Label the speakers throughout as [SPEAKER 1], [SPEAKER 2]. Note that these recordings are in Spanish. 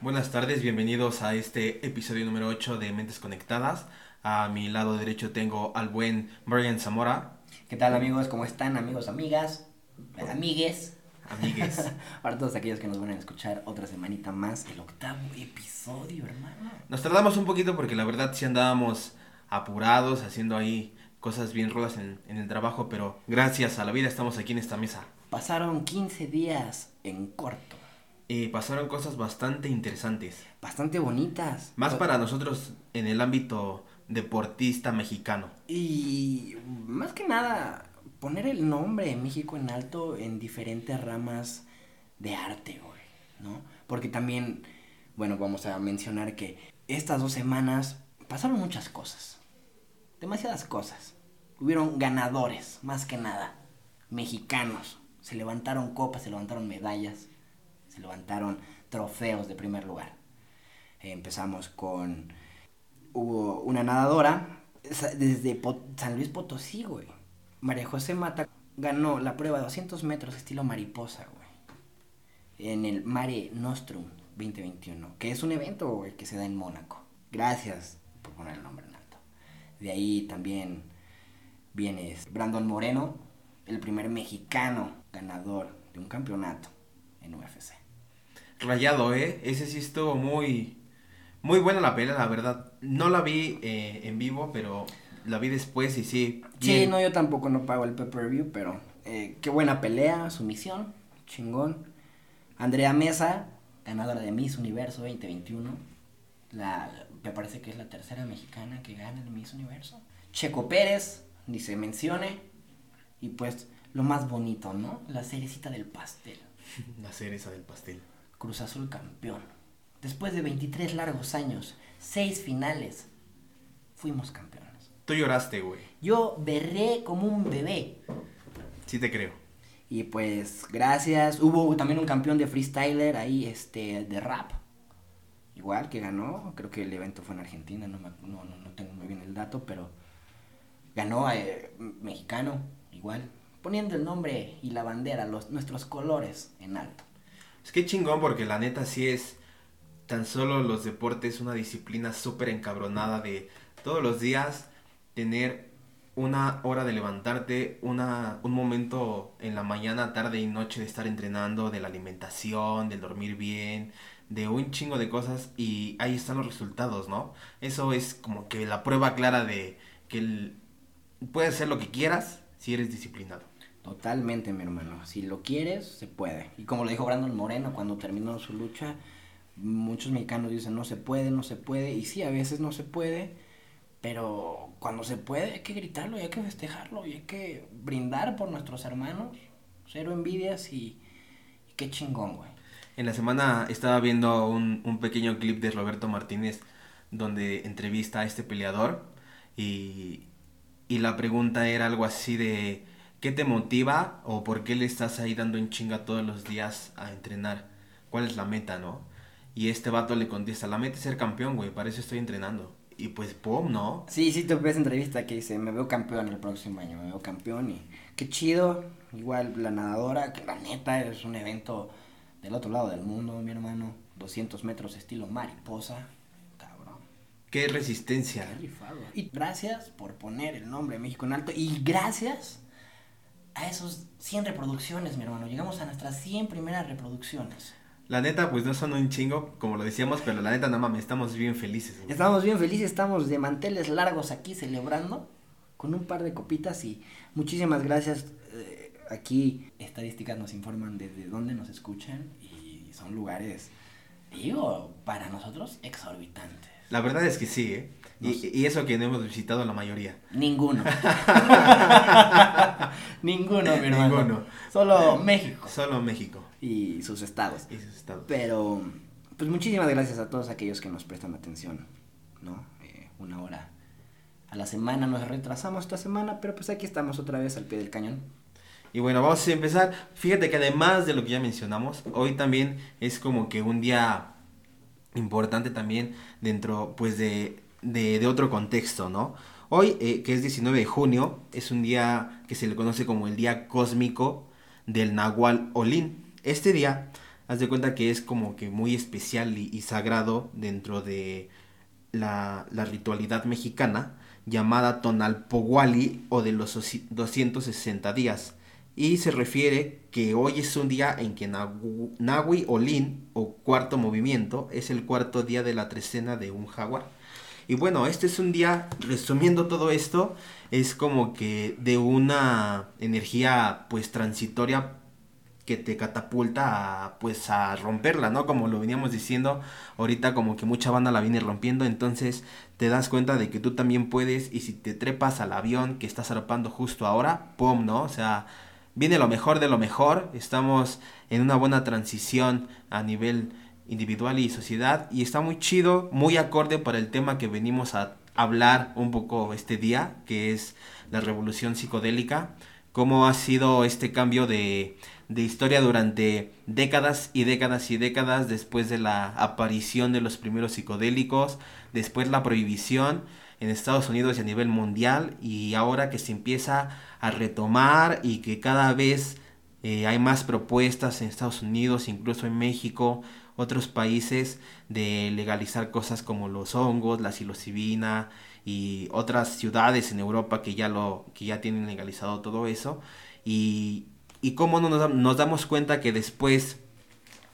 [SPEAKER 1] Buenas tardes, bienvenidos a este episodio número 8 de Mentes Conectadas. A mi lado derecho tengo al buen Brian Zamora.
[SPEAKER 2] ¿Qué tal amigos? ¿Cómo están amigos, amigas, amigues?
[SPEAKER 1] Amigues.
[SPEAKER 2] Para todos aquellos que nos van a escuchar otra semanita más, el octavo episodio, hermano.
[SPEAKER 1] Nos tardamos un poquito porque la verdad sí andábamos apurados, haciendo ahí cosas bien rudas en, en el trabajo, pero gracias a la vida estamos aquí en esta mesa.
[SPEAKER 2] Pasaron 15 días en corto,
[SPEAKER 1] Y pasaron cosas bastante interesantes.
[SPEAKER 2] bastante bonitas.
[SPEAKER 1] Más para nosotros en el ámbito deportista mexicano.
[SPEAKER 2] Y más que nada, poner el nombre de México en alto en diferentes ramas de arte, güey, ¿no? Porque también, bueno, vamos a mencionar que estas dos semanas pasaron muchas cosas. Demasiadas cosas. Hubieron ganadores, más que nada. Mexicanos. Se levantaron copas, se levantaron medallas, levantaron trofeos de primer lugar. Empezamos con hubo una nadadora desde San Luis Potosí, güey. María José Mata ganó la prueba de 200 metros estilo mariposa, güey. En el Mare Nostrum 2021, que es un evento, güey, que se da en Mónaco. Gracias por poner el nombre en alto. De ahí también viene Brandon Moreno, el primer mexicano ganador de un campeonato en UFC.
[SPEAKER 1] Rayado, ¿eh? Ese sí estuvo muy... Muy buena la pelea, la verdad. No la vi eh, en vivo, pero la vi después y sí.
[SPEAKER 2] Sí, no, yo tampoco no pago el pay-per-view, pero eh, qué buena pelea, sumisión, chingón. Andrea Mesa, ganadora de Miss Universo 2021. La, me parece que es la tercera mexicana que gana el Miss Universo. Checo Pérez, ni se mencione. Y pues, lo más bonito, ¿no? La cerecita del pastel.
[SPEAKER 1] La cereza del pastel.
[SPEAKER 2] Cruz Azul campeón. Después de 23 largos años, 6 finales, fuimos campeones.
[SPEAKER 1] Tú lloraste, güey.
[SPEAKER 2] Yo berré como un bebé.
[SPEAKER 1] Sí te creo.
[SPEAKER 2] Y pues gracias. Hubo también un campeón de freestyler ahí, este, de rap. Igual que ganó. Creo que el evento fue en Argentina, no, me- no, no, no tengo muy bien el dato, pero ganó eh, mexicano, igual. Poniendo el nombre y la bandera, los, nuestros colores en alto.
[SPEAKER 1] Es que chingón porque la neta sí es tan solo los deportes una disciplina súper encabronada de todos los días tener una hora de levantarte, una, un momento en la mañana, tarde y noche de estar entrenando, de la alimentación, del dormir bien, de un chingo de cosas y ahí están los resultados, ¿no? Eso es como que la prueba clara de que puedes hacer lo que quieras si eres disciplinado.
[SPEAKER 2] Totalmente, mi hermano. Si lo quieres, se puede. Y como lo dijo Brandon Moreno cuando terminó su lucha, muchos mexicanos dicen no se puede, no se puede. Y sí, a veces no se puede, pero cuando se puede hay que gritarlo y hay que festejarlo y hay que brindar por nuestros hermanos. Cero envidias y, y qué chingón, güey.
[SPEAKER 1] En la semana estaba viendo un, un pequeño clip de Roberto Martínez donde entrevista a este peleador y, y la pregunta era algo así de ¿qué te motiva o por qué le estás ahí dando en chinga todos los días a entrenar? ¿Cuál es la meta, no? Y este vato le contesta, la meta es ser campeón, güey, para eso estoy entrenando. Y pues, pum, ¿no?
[SPEAKER 2] Sí, sí, te ves entrevista que dice, me veo campeón el próximo año, me veo campeón y qué chido. Igual la nadadora, que la neta es un evento del otro lado del mundo, mi hermano. 200 metros estilo mariposa. Cabrón.
[SPEAKER 1] Qué resistencia.
[SPEAKER 2] Qué rifado. Y gracias por poner el nombre de México en alto. Y gracias a esos 100 reproducciones, mi hermano. Llegamos a nuestras 100 primeras reproducciones.
[SPEAKER 1] La neta, pues no son un chingo, como lo decíamos, pero la neta, no mames, estamos bien felices. güey.
[SPEAKER 2] Estamos bien felices, estamos de manteles largos aquí celebrando con un par de copitas y muchísimas gracias. eh, aquí estadísticas nos informan desde dónde nos escuchan y son lugares, digo, para nosotros exorbitantes.
[SPEAKER 1] La verdad es que sí, ¿eh? Y, y eso que no hemos visitado la mayoría.
[SPEAKER 2] Ninguno. Ninguno, mi hermano.
[SPEAKER 1] Ninguno.
[SPEAKER 2] Solo México
[SPEAKER 1] Solo México
[SPEAKER 2] y sus estados.
[SPEAKER 1] y sus estados.
[SPEAKER 2] Pero, pues muchísimas gracias a todos aquellos que nos prestan atención, ¿no? Eh, una hora a la semana, nos retrasamos esta semana, pero pues aquí estamos otra vez al pie del cañón.
[SPEAKER 1] Y bueno, vamos a empezar. Fíjate que además de lo que ya mencionamos, hoy también es como que un día importante también dentro pues de, de, de otro contexto, ¿no? Hoy, eh, que es 19 de junio, es un día que se le conoce como el Día Cósmico del Nahual Olín. Este día haz de cuenta que es como que muy especial y, sagrado dentro de la, la, ritualidad mexicana llamada Tonalpohuali o de los 260 días. Y se refiere que hoy es un día en que Nahui Olin o cuarto movimiento es el cuarto día de la trecena de un jaguar. Y bueno, este es un día, resumiendo todo esto, es como que de una energía pues transitoria que te catapulta a, pues a romperla, ¿no? Como lo veníamos diciendo, ahorita como que mucha banda la viene rompiendo, entonces te das cuenta de que tú también puedes y si te trepas al avión que estás arropando justo ahora, ¡pum! ¿no? O sea, viene lo mejor de lo mejor, estamos en una buena transición a nivel individual y sociedad y está muy chido, muy acorde para el tema que venimos a hablar un poco este día, que es la revolución psicodélica, cómo ha sido este cambio de, de historia durante décadas y décadas y décadas después de la aparición de los primeros psicodélicos, después la prohibición en Estados Unidos y a nivel mundial y ahora que se empieza a retomar y que cada vez eh, hay más propuestas en Estados Unidos, incluso en México, otros países de legalizar cosas como los hongos, la psilocibina y otras ciudades en Europa que ya lo que ya tienen legalizado todo eso. Y, y cómo nos, nos damos cuenta que después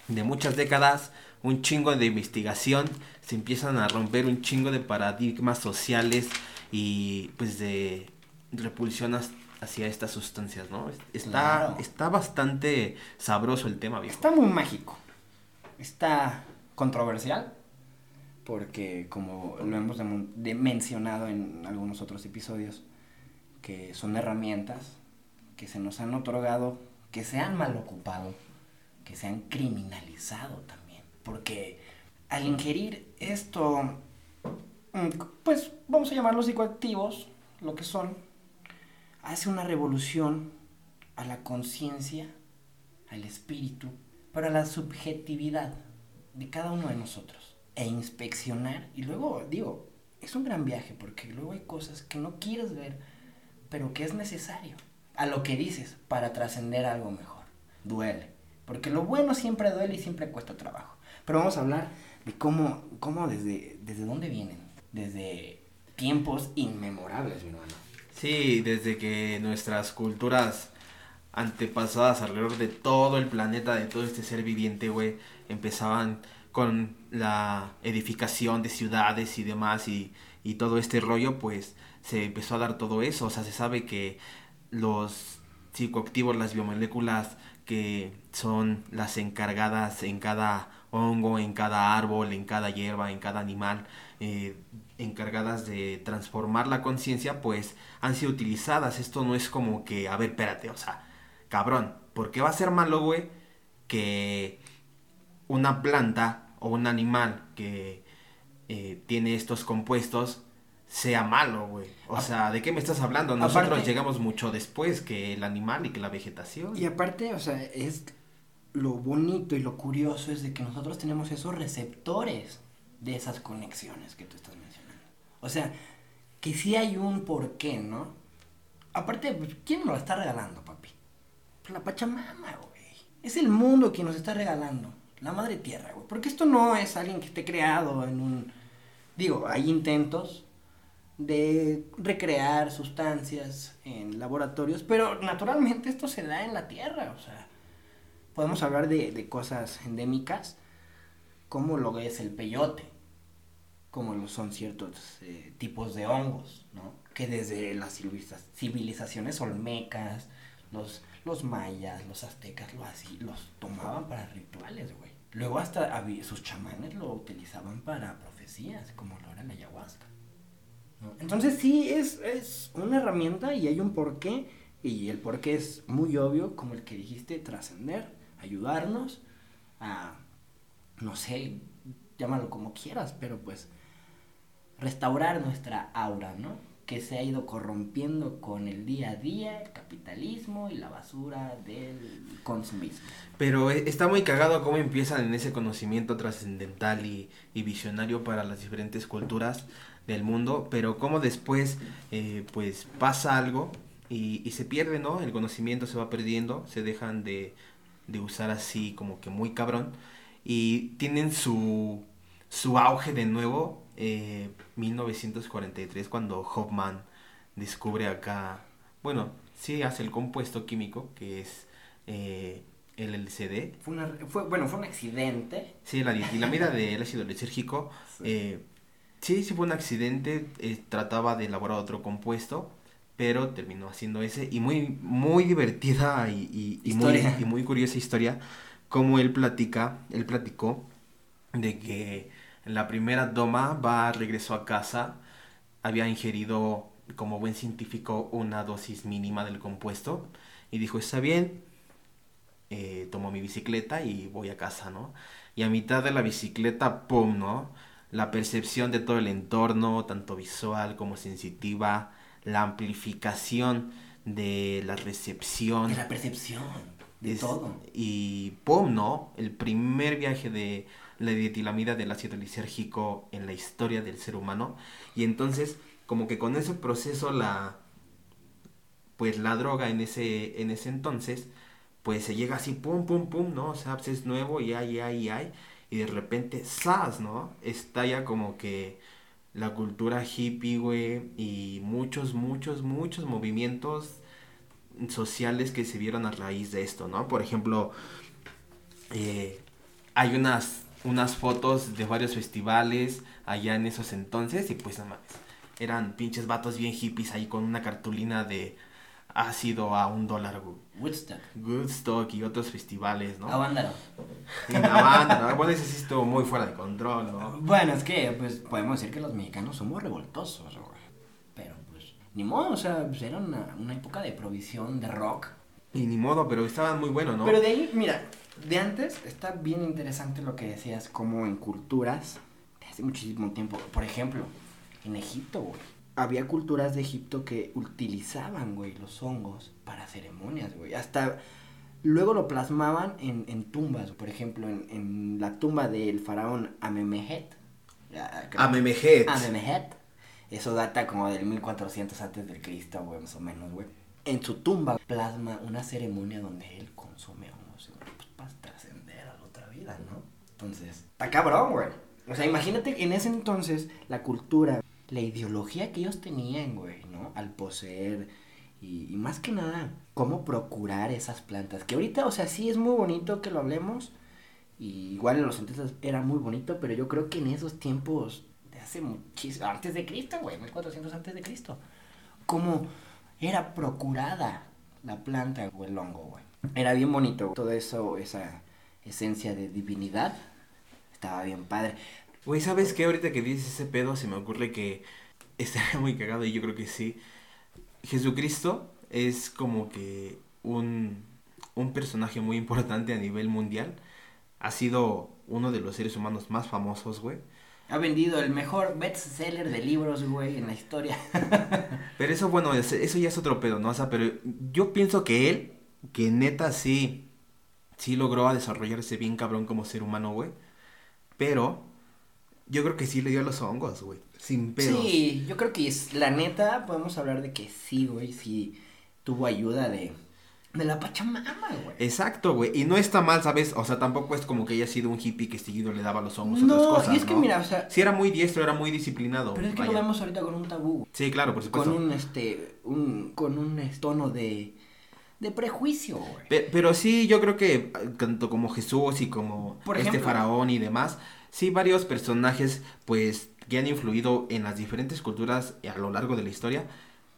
[SPEAKER 1] de muchas décadas un chingo de investigación se empiezan a romper un chingo de paradigmas sociales y pues de repulsión hacia estas sustancias, ¿no? Está, está bastante sabroso el tema,
[SPEAKER 2] Está muy mágico está controversial porque como lo hemos mencionado en algunos otros episodios, que son herramientas que se nos han otorgado, que se han mal ocupado, que se han criminalizado también. Porque al ingerir esto, mm, pues vamos a llamarlos psicoactivos, lo que son, hace una revolución a la conciencia, al espíritu, para la subjetividad de cada uno de nosotros e inspeccionar. Y luego, digo, es un gran viaje porque luego hay cosas que no quieres ver, pero que es necesario a lo que dices para trascender algo mejor. Duele, porque lo bueno siempre duele y siempre cuesta trabajo. Pero vamos a hablar de cómo, cómo desde, desde dónde vienen, desde tiempos inmemorables, mi hermano.
[SPEAKER 1] Sí, desde que nuestras culturas antepasadas alrededor de todo el planeta, de todo este ser viviente, güey, empezaban con la edificación de ciudades y demás y, y todo este rollo, pues se empezó a dar todo eso. O sea, se sabe que los psicoactivos, las biomoléculas que son las encargadas en cada hongo, en cada árbol, en cada hierba, en cada animal, eh, encargadas de transformar la conciencia, pues han sido utilizadas. Esto no es como que, a ver, espérate, o sea, cabrón, ¿por qué va a ser malo, güey, que una planta o un animal que eh, tiene estos compuestos sea malo, güey? O sea, ¿de qué me estás hablando? Nosotros llegamos mucho después que el animal y que la vegetación.
[SPEAKER 2] Y aparte, o sea, es lo bonito y lo curioso es de que nosotros tenemos esos receptores de esas conexiones que tú estás mencionando. O sea, que sí hay un porqué, ¿no? Aparte, ¿quién nos lo está regalando? La Pachamama, güey. Es el mundo quien nos está regalando. La madre tierra, güey. Porque esto no es alguien que esté creado en un... Digo, hay intentos de recrear sustancias en laboratorios, pero naturalmente esto se da en la tierra, o sea, podemos hablar de, cosas endémicas, como lo es el peyote, como lo son ciertos eh, tipos de hongos, ¿no? Que desde las civilizaciones olmecas, los los mayas, los aztecas, lo así, los tomaban para rituales, güey. Luego hasta sus chamanes lo utilizaban para profecías, como lo era la ayahuasca. Entonces sí, es, es una herramienta y hay un porqué, y el porqué es muy obvio, como el que dijiste, trascender, ayudarnos a, no sé, llámalo como quieras, pero pues restaurar nuestra aura, ¿no? Que se ha ido corrompiendo con el día a día, el capitalismo y la basura del consumismo.
[SPEAKER 1] Pero eh, está muy cagado cómo empiezan en ese conocimiento trascendental y, visionario para las diferentes culturas del mundo, pero cómo después eh, pues pasa algo y, y, se pierde, ¿no? El conocimiento se va perdiendo, se dejan de de usar así como que muy cabrón. Y tienen su, su auge de nuevo, eh, 1943, cuando Hoffman descubre acá, bueno, sí hace el compuesto químico que es eh, el LCD.
[SPEAKER 2] Fue, una, fue, bueno, fue un accidente.
[SPEAKER 1] Sí, la ditilamida del ácido lisérgico.
[SPEAKER 2] Sí.
[SPEAKER 1] eh, sí, sí fue un accidente. eh, trataba de elaborar otro compuesto, pero terminó haciendo ese. Y muy, muy divertida y, y- y muy, y muy curiosa historia. Como él platica, él platicó de que en la primera toma va, regresó a casa, había ingerido como buen científico una dosis mínima del compuesto y dijo, está bien, eh, tomo mi bicicleta y voy a casa, ¿no? Y a mitad de la bicicleta, ¡pum!, ¿no? La percepción de todo el entorno, tanto visual como sensitiva, la amplificación de la recepción.
[SPEAKER 2] De la percepción. De
[SPEAKER 1] Es-
[SPEAKER 2] todo.
[SPEAKER 1] Y ¡pum! ¿no? El primer viaje de la dietilamida del ácido lisérgico en la historia del ser humano. Y entonces, como que con ese proceso, la. Pues la droga en ese, en ese entonces, pues se llega así, pum, pum, pum, ¿no? O sea, pues es nuevo y hay, y hay, y hay. Y de repente, ¡zas! ¿no? Estalla como que la cultura hippie, güey, y muchos, muchos, muchos movimientos sociales que se vieron a raíz de esto, ¿no? Por ejemplo, eh, hay unas, unas fotos de varios festivales allá en esos entonces y pues no mames, eran pinches vatos bien hippies ahí con una cartulina de ácido a un dólar.
[SPEAKER 2] Woodstock.
[SPEAKER 1] Woodstock y otros festivales, ¿no?
[SPEAKER 2] Avándaro.
[SPEAKER 1] Banda, ¿no? Bueno, ese sí estuvo muy fuera de control, ¿no?
[SPEAKER 2] Bueno, es que, pues, podemos decir que los mexicanos somos revoltosos, güey. Pero, pues, ni modo, o sea, pues, era una, una época de provisión de rock.
[SPEAKER 1] Y ni modo, pero estaban muy buenos, ¿no?
[SPEAKER 2] Pero de ahí, mira, de antes está bien interesante lo que decías, como en culturas de hace muchísimo tiempo. Por ejemplo, en Egipto, güey. Había culturas de Egipto que utilizaban, güey, los hongos para ceremonias, güey. Hasta luego lo plasmaban en, en tumbas. Por ejemplo, en, en la tumba del faraón creo-
[SPEAKER 1] Amemejet.
[SPEAKER 2] Amenemhet. Eso data como del 1400 antes del Cristo, güey, más o menos, güey. En su tumba plasma una ceremonia donde él consume hongos, güey, pues, para trascender a la otra vida, ¿no? Entonces, está cabrón, güey. O sea, imagínate en ese entonces la cultura, la ideología que ellos tenían, güey, ¿no? Al poseer y, más que nada, cómo procurar esas plantas. Que ahorita, o sea, sí es muy bonito que lo hablemos. Y igual en los entonces era muy bonito, pero yo creo que en esos tiempos de hace muchísimo, antes de Cristo, güey, 1400 antes de Cristo, cómo era procurada la planta o el hongo, güey. Era bien bonito, todo eso, esa esencia de divinidad, estaba bien padre.
[SPEAKER 1] Güey, ¿sabes qué? Ahorita que dices ese pedo, se me ocurre que estaría muy cagado y yo creo que sí. Jesucristo es como que un, un personaje muy importante a nivel mundial. Ha sido uno de los seres humanos más famosos, güey.
[SPEAKER 2] Ha vendido el mejor bestseller de libros, güey, en la historia.
[SPEAKER 1] Pero eso, bueno, es- eso ya es otro pedo, ¿no? O sea, pero yo pienso que él, que neta sí, sí logró a desarrollarse bien cabrón como ser humano, güey. Pero yo creo que sí le dio a los hongos, güey. Sin pedos.
[SPEAKER 2] Sí, yo creo que es, la neta, podemos hablar de que sí, güey, sí tuvo ayuda de, de la Pachamama, güey.
[SPEAKER 1] Exacto, güey. Y no está mal, ¿sabes? O sea, tampoco es como que haya sido un hippie que seguido le daba los hongos a
[SPEAKER 2] No,
[SPEAKER 1] otras cosas,
[SPEAKER 2] y es que
[SPEAKER 1] ¿no?
[SPEAKER 2] mira, o sea,
[SPEAKER 1] Sí era muy diestro, era muy disciplinado.
[SPEAKER 2] pero es que
[SPEAKER 1] vaya.
[SPEAKER 2] lo vemos ahorita con un tabú.
[SPEAKER 1] Sí, claro, por supuesto.
[SPEAKER 2] con un, este, un, con un tono de, de prejuicio, güey.
[SPEAKER 1] Pe- Pero sí, yo creo que eh, tanto como Jesús y como
[SPEAKER 2] Por
[SPEAKER 1] este faraón y demás, sí varios personajes pues que han influido en las diferentes culturas a lo largo de la historia,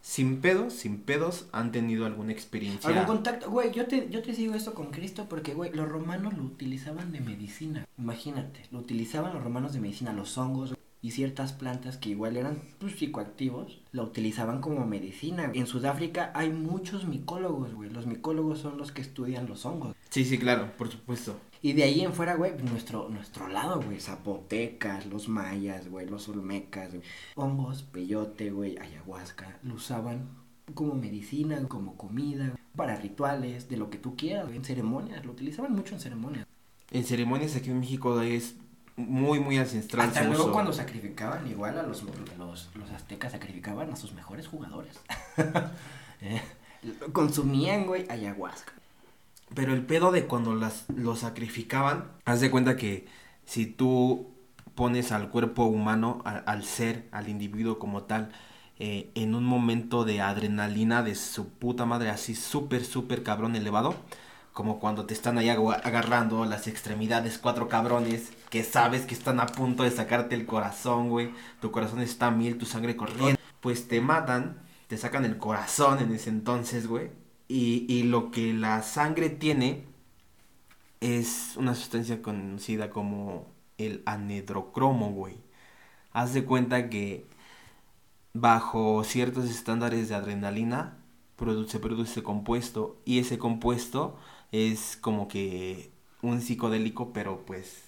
[SPEAKER 1] sin pedos, sin pedos, han tenido alguna experiencia.
[SPEAKER 2] Algún contacto, güey, yo te, yo te sigo esto con Cristo porque, güey, los romanos lo utilizaban de medicina. Imagínate, lo utilizaban los romanos de medicina, los hongos y ciertas plantas que igual eran pues, psicoactivos, lo utilizaban como medicina. En Sudáfrica hay muchos micólogos, güey. Los micólogos son los que estudian los hongos.
[SPEAKER 1] Sí, sí, claro, por supuesto.
[SPEAKER 2] Y de ahí en fuera, güey, nuestro, nuestro lado, güey, zapotecas, los mayas, güey, los olmecas, güey. hongos, peyote, güey, ayahuasca, lo usaban como medicina, como comida, para rituales, de lo que tú quieras, güey, en ceremonias, lo utilizaban mucho en ceremonias.
[SPEAKER 1] En ceremonias aquí en México es muy, muy ancestral.
[SPEAKER 2] Hasta luego
[SPEAKER 1] uso.
[SPEAKER 2] cuando sacrificaban, igual a los, los, los aztecas sacrificaban a sus mejores jugadores. Eh, Consumían, güey, ayahuasca.
[SPEAKER 1] Pero el pedo de cuando las, lo sacrificaban, haz de cuenta que si tú pones al cuerpo humano, al ser, al individuo como tal, eh, en un momento de adrenalina de su puta madre, así súper, súper cabrón elevado, como cuando te están ahí agarrando las extremidades, cuatro cabrones, que sabes que están a punto de sacarte el corazón, güey, tu corazón está a mil, tu sangre corriendo, pues te matan, te sacan el corazón en ese entonces, güey, y, y lo que la sangre tiene es una sustancia conocida como el anedrocromo, güey. Haz de cuenta que bajo ciertos estándares de adrenalina se produce compuesto y ese compuesto es como que un psicodélico, pero pues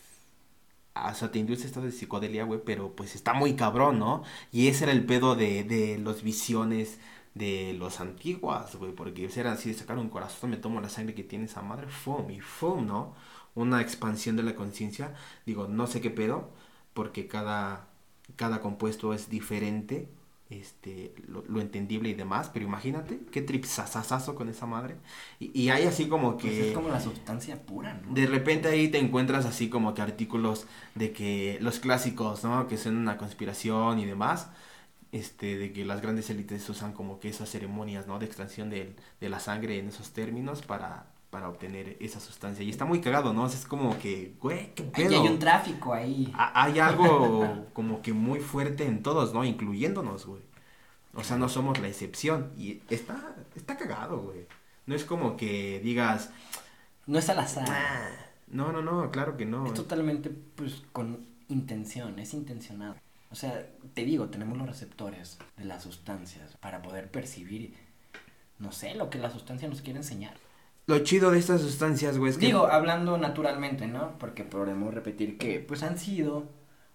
[SPEAKER 1] o sea, te induce estado de psicodelia, güey, pero pues está muy cabrón, ¿no? Y ese era el pedo de, de los visiones de los antiguos, güey, porque eran así de sacar un corazón, me tomo la sangre que tiene esa madre, fum, y fum, ¿no? Una expansión de la conciencia, digo, no sé qué pedo, porque cada, cada compuesto es diferente, este, lo, entendible y demás, pero imagínate qué tripsazazazo con esa madre. Y, hay así como pues que...
[SPEAKER 2] es como la sustancia pura, ¿no?
[SPEAKER 1] De repente ahí te encuentras así como que artículos de que los clásicos, ¿no? Que son una conspiración y demás. Este, de que las grandes élites usan como que esas ceremonias, ¿no? De extracción de, de la sangre en esos términos para para obtener esa sustancia. Y está muy cagado, ¿no? es como que, güey, qué pedo.
[SPEAKER 2] hay un tráfico ahí.
[SPEAKER 1] hay algo como que muy fuerte en todos, ¿no? Incluyéndonos, güey. O sea, no somos la excepción. Y está, está cagado, güey. No es como que digas...
[SPEAKER 2] No es al azar.
[SPEAKER 1] no, no, no, claro que no.
[SPEAKER 2] Es totalmente, pues, con intención, es intencionado. O sea, te digo, tenemos los receptores de las sustancias para poder percibir, no sé, lo que la sustancia nos quiere enseñar.
[SPEAKER 1] Lo chido de estas sustancias, güey, es
[SPEAKER 2] que... Digo, hablando naturalmente, ¿no? Porque podemos repetir que, pues, han sido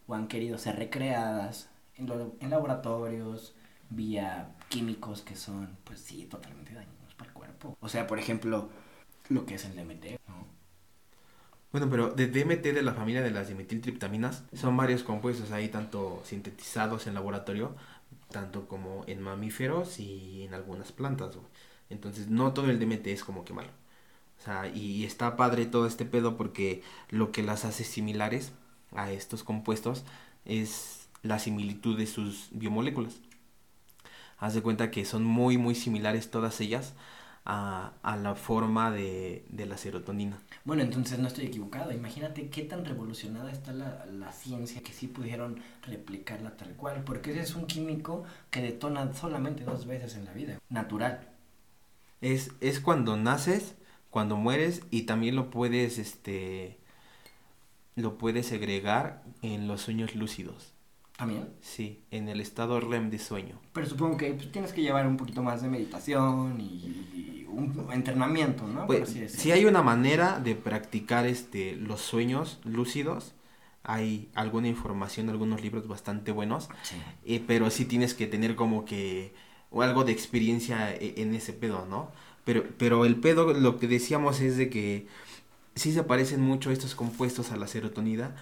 [SPEAKER 2] o han querido ser recreadas en, en laboratorios, vía químicos que son, pues sí, totalmente dañinos para el cuerpo. O sea, por ejemplo, lo que es el DMT, ¿no?
[SPEAKER 1] Bueno, pero de DMT de la familia de las dimetiltriptaminas son varios compuestos ahí, tanto sintetizados en laboratorio, tanto como en mamíferos y en algunas plantas, güey. Entonces, no todo el DMT es como que malo. O sea, y está padre todo este pedo porque lo que las hace similares a estos compuestos es la similitud de sus biomoléculas. Haz de cuenta que son muy, muy similares todas ellas a, la forma de, la serotonina.
[SPEAKER 2] Bueno, entonces no estoy equivocado. Imagínate qué tan revolucionada está la, la, ciencia que sí pudieron replicarla tal cual. Porque ese es un químico que detona solamente dos veces en la vida. Natural.
[SPEAKER 1] Es, es cuando naces cuando mueres y también lo puedes este lo puedes segregar en los sueños lúcidos.
[SPEAKER 2] ¿También?
[SPEAKER 1] Sí, en el estado REM de sueño.
[SPEAKER 2] Pero supongo que pues, tienes que llevar un poquito más de meditación y, un entrenamiento, ¿no?
[SPEAKER 1] Pues, si hay una manera de practicar este los sueños lúcidos, hay alguna información, algunos libros bastante buenos, sí. Eh, pero sí tienes que tener como que algo de experiencia e, en ese pedo, ¿no? Pero, pero el pedo, lo que decíamos es de que sí se parecen mucho estos compuestos a la serotonina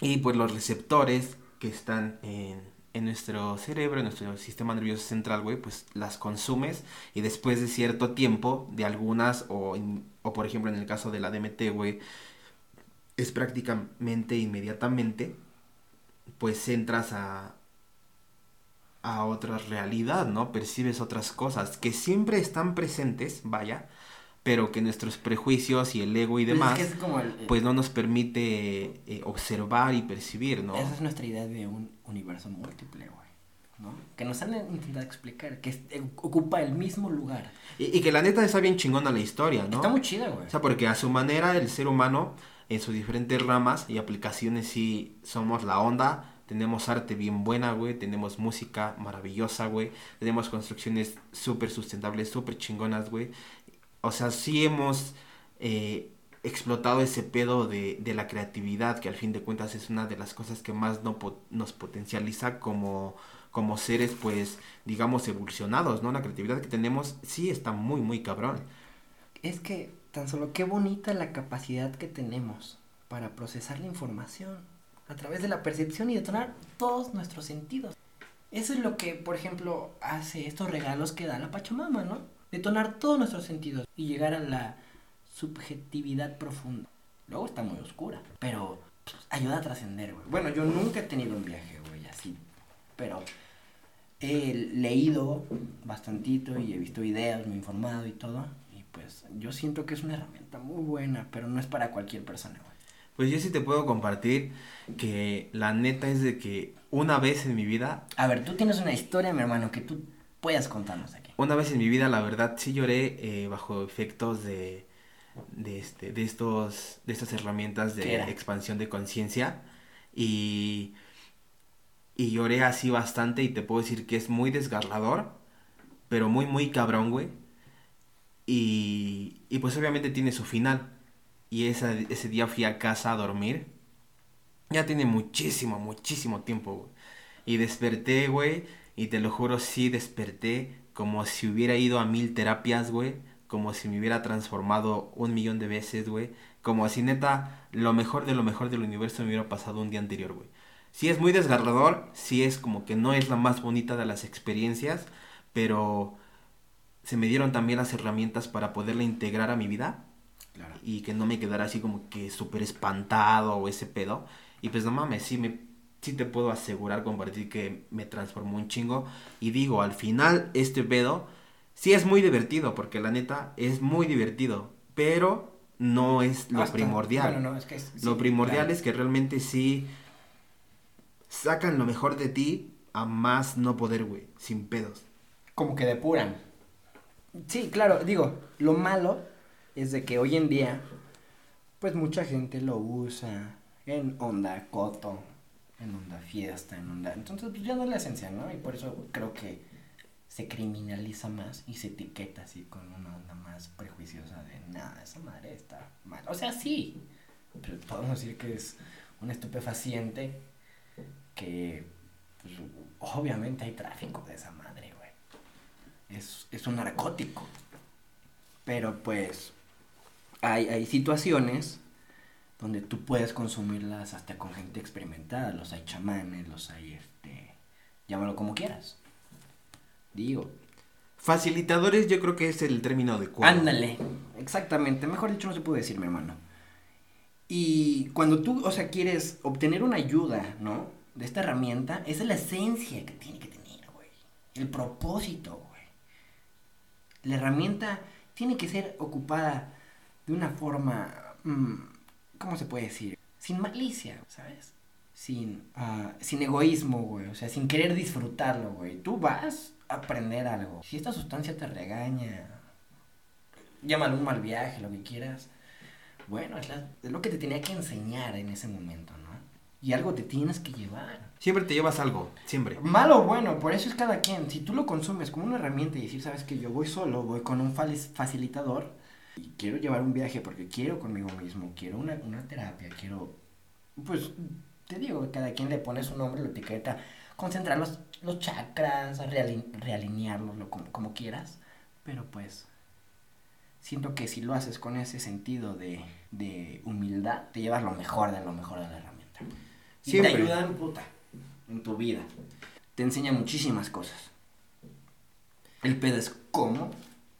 [SPEAKER 1] y pues los receptores que están en, en nuestro cerebro, en nuestro sistema nervioso central, güey, pues las consumes y después de cierto tiempo, de algunas, o, o por ejemplo en el caso de la DMT, güey, es prácticamente inmediatamente, pues entras a, a otra realidad, ¿no? Percibes otras cosas que siempre están presentes, vaya, pero que nuestros prejuicios y el ego y pues demás, pues no nos permite eh, observar y percibir, ¿no?
[SPEAKER 2] Esa es nuestra idea de un universo múltiple, güey. ¿no? Que nos han intentado explicar, que eh, ocupa el mismo lugar.
[SPEAKER 1] Y, que la neta está bien chingona la historia, ¿no?
[SPEAKER 2] Está muy chida, güey.
[SPEAKER 1] O sea, porque a su manera el ser humano, en sus diferentes ramas y aplicaciones, sí somos la onda, tenemos arte bien buena, güey. Tenemos música maravillosa, güey. Tenemos construcciones súper sustentables, súper chingonas, güey. O sea, sí hemos eh, explotado ese pedo de, de, la creatividad, que al fin de cuentas es una de las cosas que más no, nos potencializa como, como seres, pues, digamos, evolucionados, ¿no? La creatividad que tenemos sí está muy, muy cabrón.
[SPEAKER 2] Es que tan solo qué bonita la capacidad que tenemos para procesar la información a través de la percepción y detonar todos nuestros sentidos. Eso es lo que, por ejemplo, hace estos regalos que da la Pachamama, ¿no? Detonar todos nuestros sentidos y llegar a la subjetividad profunda. Luego está muy oscura, pero pues, ayuda a trascender, güey. Bueno, yo nunca he tenido un viaje, güey, así, pero he leído bastantito y he visto videos, me he informado y todo. Y pues yo siento que es una herramienta muy buena, pero no es para cualquier persona, güey.
[SPEAKER 1] Pues yo sí te puedo compartir que la neta es de que una vez en mi vida...
[SPEAKER 2] A ver, tú tienes una historia, mi hermano, que tú puedas contarnos aquí.
[SPEAKER 1] Una vez en mi vida, la verdad, sí lloré eh, bajo efectos de, de, este, de, estos, de estas herramientas de expansión de conciencia. Y, y lloré así bastante y te puedo decir que es muy desgarrador, pero muy, muy cabrón, güey. Y, y pues obviamente tiene su final. Y ese día fui a casa a dormir. Ya tiene muchísimo, muchísimo tiempo, güey. Y desperté, güey. Y te lo juro, sí desperté como si hubiera ido a mil terapias, güey. Como si me hubiera transformado un millón de veces, güey. Como si neta, lo mejor de lo mejor del universo me hubiera pasado un día anterior, güey. Sí es muy desgarrador, sí es como que no es la más bonita de las experiencias, pero se me dieron también las herramientas para poderla integrar a mi vida y que no me quedara así como que súper espantado o ese pedo. Y pues no mames, sí, me, sí te puedo asegurar, compartir que me transformó un chingo. Y digo, al final este pedo sí es muy divertido, porque la neta es muy divertido, pero no es lo primordial. lo primordial es que realmente sí sacan lo mejor de ti a más no poder, güey, sin pedos.
[SPEAKER 2] Como que depuran. Sí, claro, digo, lo malo es de que hoy en día, pues mucha gente lo usa en onda coto, en onda fiesta, en onda... Entonces, pues ya no es la esencia, ¿no? Y por eso creo que se criminaliza más y se etiqueta así con una onda más prejuiciosa de nada, esa madre está mal. O sea, sí, pero podemos decir que es un estupefaciente que, pues, obviamente hay tráfico de esa madre, güey. Es, es un narcótico. Pero pues hay, hay situaciones donde tú puedes consumirlas hasta con gente experimentada. Los hay chamanes, los hay, este, llámalo como quieras. Digo.
[SPEAKER 1] Facilitadores yo creo que es el término adecuado.
[SPEAKER 2] Ándale, exactamente. Mejor dicho no se puede decir, mi hermano. Y cuando tú, o sea, quieres obtener una ayuda, ¿no? De esta herramienta, esa es la esencia que tiene que tener, güey. El propósito, güey. La herramienta tiene que ser ocupada de una forma, mm, ¿cómo se puede decir? Sin malicia, ¿sabes? Sin, uh, sin egoísmo, güey. O sea, sin querer disfrutarlo, güey. Tú vas a aprender algo. Si esta sustancia te regaña, llámalo un mal viaje, lo que quieras. Bueno, es, es lo que te tenía que enseñar en ese momento, ¿no? Y algo te tienes que llevar.
[SPEAKER 1] Siempre te llevas algo, siempre.
[SPEAKER 2] Malo o bueno, por eso es cada quien. Si tú lo consumes como una herramienta y decir, sabes que yo voy solo, voy con un facilitador, y quiero llevar un viaje porque quiero conmigo mismo, quiero una, terapia, quiero, pues, te digo, cada quien le pone su nombre, la etiqueta, concentrar los, los chakras, realinearlos lo, como, como quieras, pero pues, siento que si lo haces con ese sentido de, de humildad, te llevas lo mejor de lo mejor de la herramienta. Y te ayuda en puta, en tu vida. Te enseña muchísimas cosas. El pedo es cómo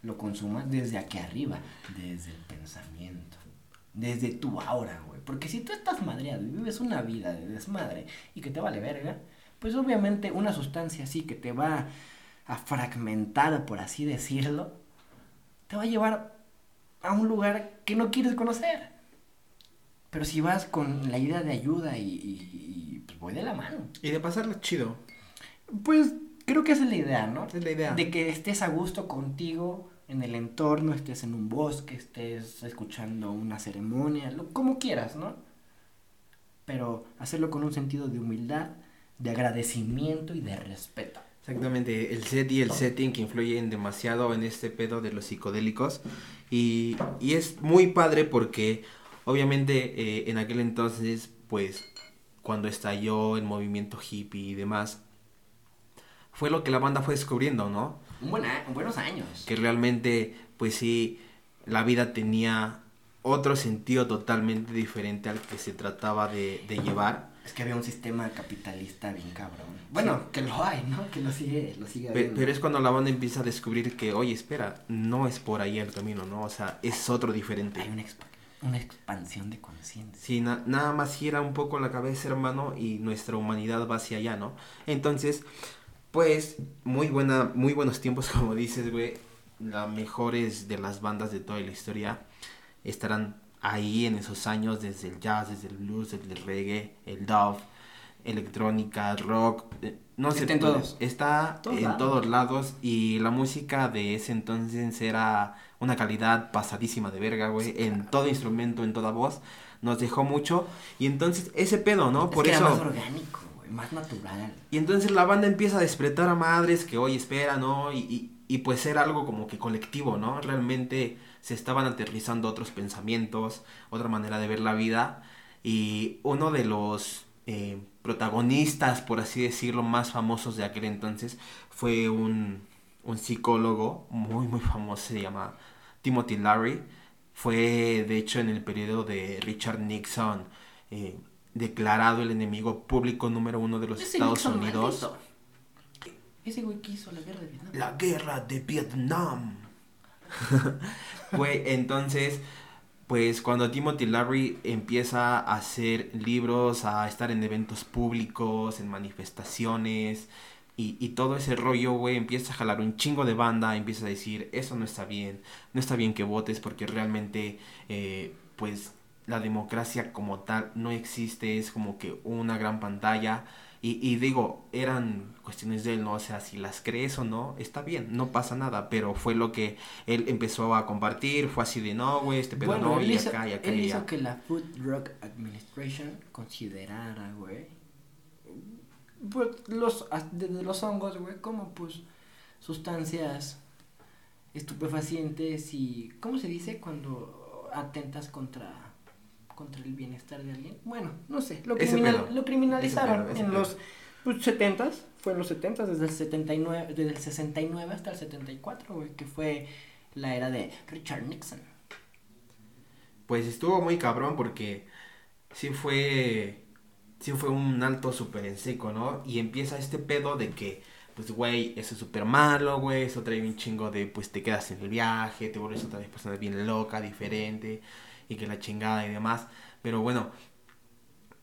[SPEAKER 2] lo consumas desde aquí arriba, desde el pensamiento, desde tu aura, güey. Porque si tú estás madreado y vives una vida de desmadre y que te vale verga, pues obviamente una sustancia así que te va a fragmentar, por así decirlo, te va a llevar a un lugar que no quieres conocer. Pero si vas con la idea de ayuda y, pues voy de la mano.
[SPEAKER 1] Y de pasarlo chido.
[SPEAKER 2] Pues creo que esa es la idea, ¿no?
[SPEAKER 1] Es la idea.
[SPEAKER 2] De que estés a gusto contigo, en el entorno, estés en un bosque, estés escuchando una ceremonia, lo, como quieras, ¿no? Pero hacerlo con un sentido de humildad, de agradecimiento y de respeto.
[SPEAKER 1] Exactamente, el set y el setting que influyen demasiado en este pedo de los psicodélicos. Y, y es muy padre porque obviamente eh, en aquel entonces, pues cuando estalló el movimiento hippie y demás, fue lo que la banda fue descubriendo, ¿no?
[SPEAKER 2] Buenos años.
[SPEAKER 1] Que realmente, pues sí, la vida tenía otro sentido totalmente diferente al que se trataba de, llevar.
[SPEAKER 2] Es que había un sistema capitalista bien cabrón. Bueno, que lo hay, ¿no? Que lo sigue, lo sigue.
[SPEAKER 1] Pero es cuando la banda empieza a descubrir que, oye, espera, no es por ahí el camino, ¿no? O sea, es otro diferente.
[SPEAKER 2] Hay una, una expansión de conciencia.
[SPEAKER 1] Sí, na- nada más gira un poco la cabeza, hermano, y nuestra humanidad va hacia allá, ¿no? Entonces, pues, muy buena, muy buenos tiempos, como dices, güey. Las mejores de las bandas de toda la historia estarán ahí en esos años, desde el jazz, desde el blues, desde el reggae, el dub, electrónica, rock, eh, no sé,
[SPEAKER 2] Está en
[SPEAKER 1] pues,
[SPEAKER 2] todos.
[SPEAKER 1] está
[SPEAKER 2] Todos
[SPEAKER 1] en
[SPEAKER 2] lados.
[SPEAKER 1] todos lados y la música de ese entonces era una calidad pasadísima de verga, güey, en todo instrumento, en toda voz, nos dejó mucho y entonces ese pedo, ¿no? Por
[SPEAKER 2] que
[SPEAKER 1] eso
[SPEAKER 2] era más orgánico, más natural.
[SPEAKER 1] y entonces la banda empieza a despertar a madres que hoy espera, ¿no? Y, y, y pues era algo como que colectivo, ¿no? Realmente se estaban aterrizando otros pensamientos, otra manera de ver la vida. Y uno de los eh, protagonistas, por así decirlo, más famosos de aquel entonces fue un, un psicólogo muy, muy famoso, se llama Timothy Larry. Fue, de hecho, en el periodo de Richard Nixon, eh, declarado el enemigo público número uno de los
[SPEAKER 2] Ese
[SPEAKER 1] Estados Unidos.
[SPEAKER 2] maldito. Ese güey que hizo la guerra de Vietnam.
[SPEAKER 1] La guerra de Vietnam. Fue entonces, pues cuando Timothy Larry empieza a hacer libros, a estar en eventos públicos, en manifestaciones y, y todo ese rollo, güey, empieza a jalar un chingo de banda, empieza a decir, eso no está bien, no está bien que votes porque realmente, eh, pues la democracia como tal no existe, es como que una gran pantalla. Y, y digo, eran cuestiones de él, ¿no? O sea, si las crees o no, está bien, no pasa nada. Pero fue lo que él empezó a compartir, fue así de no, güey, este pedo no,
[SPEAKER 2] él
[SPEAKER 1] y
[SPEAKER 2] hizo,
[SPEAKER 1] acá y acá
[SPEAKER 2] él
[SPEAKER 1] y
[SPEAKER 2] hizo que la Food Drug Administration considerara, güey, pues los, desde los hongos, güey, como pues sustancias estupefacientes y, ¿cómo se dice cuando atentas contra contra el bienestar de alguien? Bueno, no sé, lo, criminal- lo criminalizaron
[SPEAKER 1] Ese pedo, ese
[SPEAKER 2] en
[SPEAKER 1] pedo.
[SPEAKER 2] los pues, 70s, fue en los 70s, desde el 79, desde el 69 hasta el 74, güey, que fue la era de Richard Nixon.
[SPEAKER 1] Pues estuvo muy cabrón porque sí fue, sí fue un alto súper en seco, ¿no? Y empieza este pedo de que, pues, güey, eso es súper malo, güey, eso trae un chingo de, pues, te quedas en el viaje, te vuelves otra vez persona bien loca, diferente, y que la chingada y demás. Pero bueno,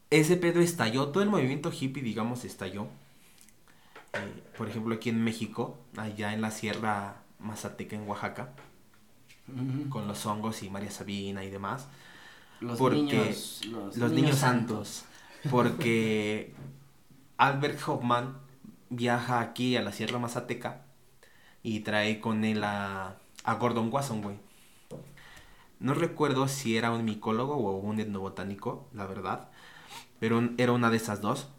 [SPEAKER 1] ese pedo estalló, todo el movimiento hippie, digamos, estalló. Eh, por ejemplo, aquí en México, allá en la Sierra Mazateca, en Oaxaca, con los hongos y María Sabina y demás.
[SPEAKER 2] Los
[SPEAKER 1] porque
[SPEAKER 2] niños, los,
[SPEAKER 1] los niños santos. Porque Albert Hoffman viaja aquí a la Sierra Mazateca y trae con él a, a Gordon Wasson, güey. No recuerdo si era un micólogo o un etnobotánico, la verdad. Pero era una de esas dos.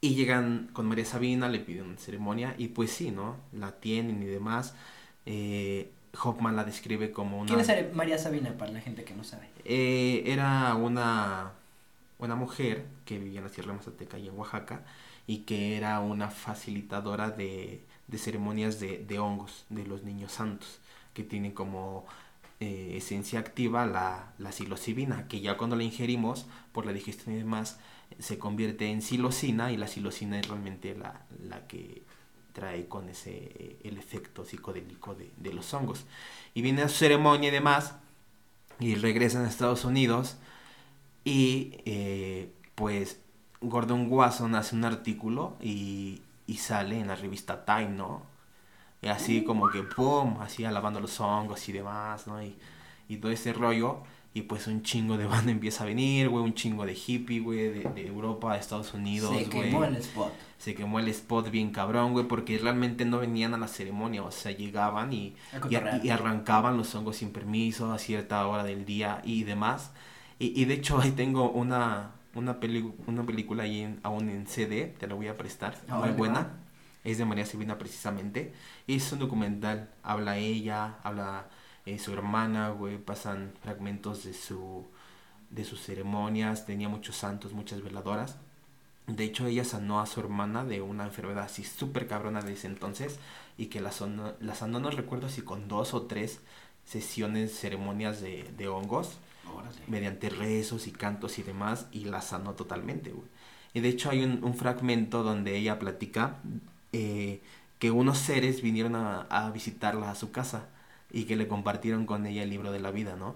[SPEAKER 1] Y llegan con María Sabina, le piden una ceremonia y pues sí, ¿no? La tienen y demás. Eh, Hoffman la describe como una...
[SPEAKER 2] ¿Quién es María Sabina para la gente que no sabe?
[SPEAKER 1] Eh, era una, una mujer que vivía en la Sierra Mazateca y en Oaxaca y que era una facilitadora de, de ceremonias de, de hongos de los niños santos que tienen como eh, esencia activa la, la psilocibina que ya cuando la ingerimos por la digestión y demás se convierte en psilocina y la psilocina es realmente la, la que trae con ese eh, el efecto psicodélico de, de los hongos y viene a su ceremonia y demás y regresan a Estados Unidos y eh, pues Gordon Wasson hace un artículo y, y sale en la revista Time, ¿no? Y así como que pum, así alabando los hongos y demás, ¿no? Y, y todo ese rollo y pues un chingo de banda empieza a venir, güey, un chingo de hippie, güey, de, de Europa, de Estados Unidos,
[SPEAKER 2] Se quemó el spot.
[SPEAKER 1] se quemó el spot bien cabrón, güey, porque realmente no venían a la ceremonia, o sea, llegaban y, y, arrancaban los hongos sin permiso a cierta hora del día y demás. Y, y de hecho ahí tengo una, una, peli- una película ahí en- aún en CD, te la voy a prestar, muy buena.
[SPEAKER 2] va.
[SPEAKER 1] Es de María Sabina precisamente. Es un documental, habla ella, habla eh, su hermana, güey, pasan fragmentos de su de sus ceremonias, tenía muchos santos, muchas veladoras. De hecho, ella sanó a su hermana de una enfermedad así súper cabrona de ese entonces y que la, sonó- la sanó, no recuerdo si con dos o tres sesiones, ceremonias de, de hongos. mediante rezos y cantos y demás, y la sanó totalmente, güey. Y de hecho hay un, fragmento donde ella platica eh, que unos seres vinieron a, a visitarla a su casa y que le compartieron con ella el libro de la vida, ¿no?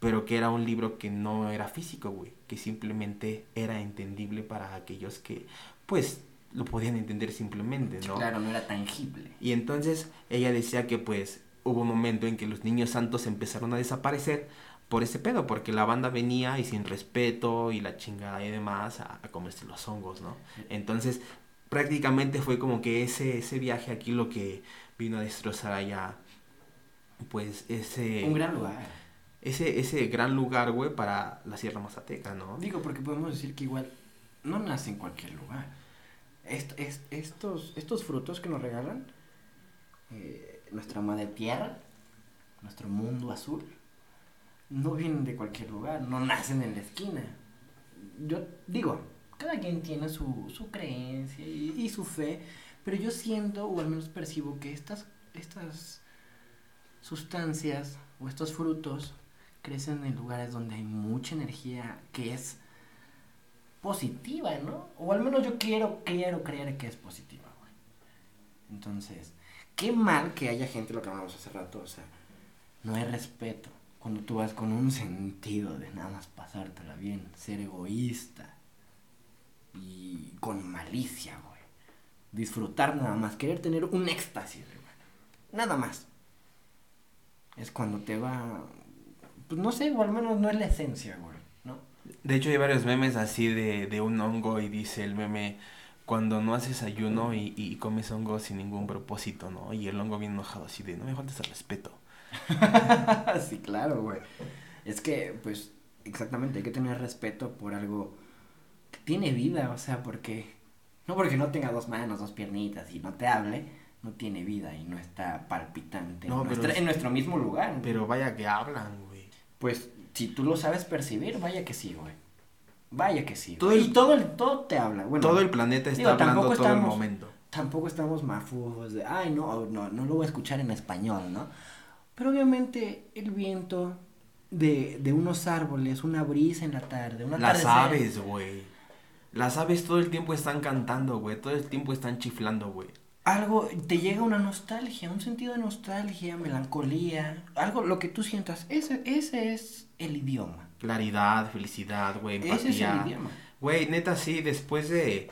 [SPEAKER 1] Pero que era un libro que no era físico, güey, que simplemente era entendible para aquellos que, pues, lo podían entender simplemente, ¿no?
[SPEAKER 2] Claro, no era tangible.
[SPEAKER 1] Y entonces ella decía que, pues, hubo un momento en que los niños santos empezaron a desaparecer por ese pedo, porque la banda venía y sin respeto y la chingada y demás a, comerse los hongos, ¿no? Entonces, prácticamente fue como que ese, ese viaje aquí lo que vino a destrozar allá, pues, ese...
[SPEAKER 2] Un gran lugar.
[SPEAKER 1] Ese, ese gran lugar, güey, para la Sierra Mazateca, ¿no?
[SPEAKER 2] Digo, porque podemos decir que igual no nace en cualquier lugar. estos, estos frutos que nos regalan, eh, nuestra madre tierra, nuestro mundo azul, no vienen de cualquier lugar, no nacen en la esquina. Yo digo, cada quien tiene su, su creencia y, su fe, pero yo siento, o al menos percibo, que estas, estas sustancias o estos frutos crecen en lugares donde hay mucha energía que es positiva, ¿no? O al menos yo quiero, quiero creer que es positiva, güey. Entonces, qué mal que haya gente, lo que hablamos hace rato, o sea, no hay respeto cuando tú vas con un sentido de nada más pasártela bien, ser egoísta y con malicia, güey. Disfrutar nada más, querer tener un éxtasis, güey. Nada más. Es cuando te va. Pues no sé, o al menos no es la esencia, güey, ¿no?
[SPEAKER 1] De hecho, hay varios memes así de, de un hongo y dice el meme cuando no haces ayuno y, y, comes hongo sin ningún propósito, ¿no? Y el hongo bien enojado así de, no me faltes el respeto.
[SPEAKER 2] sí, claro, güey. Es que, pues, exactamente, hay que tener respeto por algo tiene vida, o sea, porque... No porque no tenga dos manos, dos piernitas y no te hable, no tiene vida y no está palpitante no, en, en nuestro mismo lugar.
[SPEAKER 1] Pero vaya que hablan, güey.
[SPEAKER 2] Pues, si tú lo sabes percibir, vaya que sí, güey. Vaya que sí. Todo y todo, el, todo te habla. Bueno,
[SPEAKER 1] todo el planeta está hablando todo el momento.
[SPEAKER 2] Tampoco estamos mafugos de, ay, no, no, no lo voy a escuchar en español, ¿no? Pero obviamente el viento de, de unos árboles, una brisa en la tarde, una
[SPEAKER 1] Las aves, güey. Las aves todo el tiempo están cantando, güey. Todo el tiempo están chiflando, güey.
[SPEAKER 2] Algo, te llega una nostalgia, un sentido de nostalgia, melancolía, algo, lo que tú sientas. Ese, ese es el idioma.
[SPEAKER 1] Claridad, felicidad, güey, empatía. Ese es el idioma. Güey, neta, sí, después de,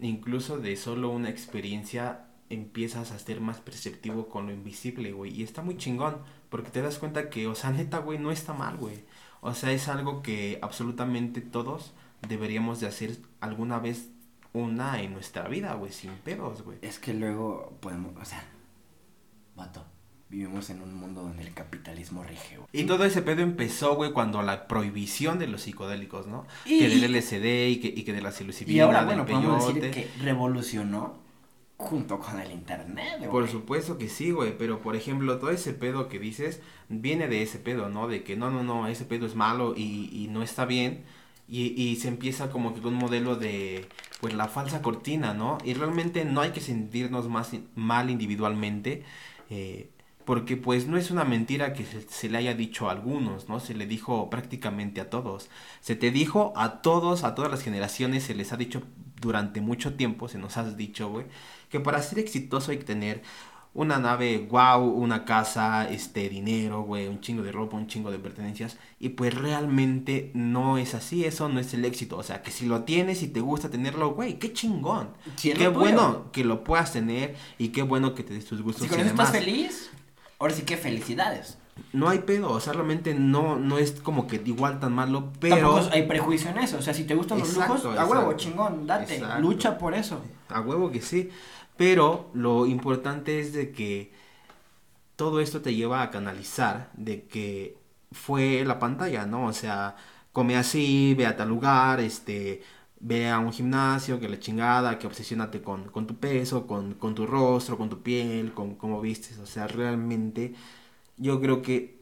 [SPEAKER 1] incluso de solo una experiencia, empiezas a ser más perceptivo con lo invisible, güey. Y está muy chingón, porque te das cuenta que, o sea, neta, güey, no está mal, güey. O sea, es algo que absolutamente todos deberíamos de hacer alguna vez una en nuestra vida, güey, sin pedos, güey.
[SPEAKER 2] Es que luego podemos, o sea, vato, vivimos en un mundo donde el capitalismo rige, güey.
[SPEAKER 1] Y todo ese pedo empezó, güey, cuando la prohibición de los psicodélicos, ¿no? que del LSD y que, y que de la psilocibina,
[SPEAKER 2] Y ahora, bueno, podemos decir que revolucionó junto con el internet, güey.
[SPEAKER 1] Por supuesto que sí, güey, pero por ejemplo, todo ese pedo que dices viene de ese pedo, ¿no? De que no, no, no, ese pedo es malo y, y no está bien. Y, y, se empieza como que un modelo de, pues, la falsa cortina, ¿no? Y realmente no hay que sentirnos más mal individualmente, eh, porque pues no es una mentira que se, se, le haya dicho a algunos, ¿no? Se le dijo prácticamente a todos. Se te dijo a todos, a todas las generaciones, se les ha dicho durante mucho tiempo, se nos ha dicho, güey, que para ser exitoso hay que tener una nave, wow, una casa, este, dinero, güey, un chingo de ropa, un chingo de pertenencias. Y pues realmente no es así, eso no es el éxito. O sea, que si lo tienes y te gusta tenerlo, güey, qué chingón. Qué bueno que lo puedas tener y qué bueno que te des tus gustos.
[SPEAKER 2] Si con eso estás feliz, ahora sí que felicidades.
[SPEAKER 1] No hay pedo, o sea, realmente no, no es como que igual tan malo, pero...
[SPEAKER 2] Tampoco hay prejuicio en eso, o sea, si te gustan los lujos, a huevo, chingón, date, lucha por eso.
[SPEAKER 1] A huevo que sí. Pero lo importante es de que todo esto te lleva a canalizar de que fue la pantalla, ¿no? O sea, come así, ve a tal lugar, este, ve a un gimnasio, que la chingada, que obsesionate con, con tu peso, con, con tu rostro, con tu piel, con cómo vistes. O sea, realmente yo creo que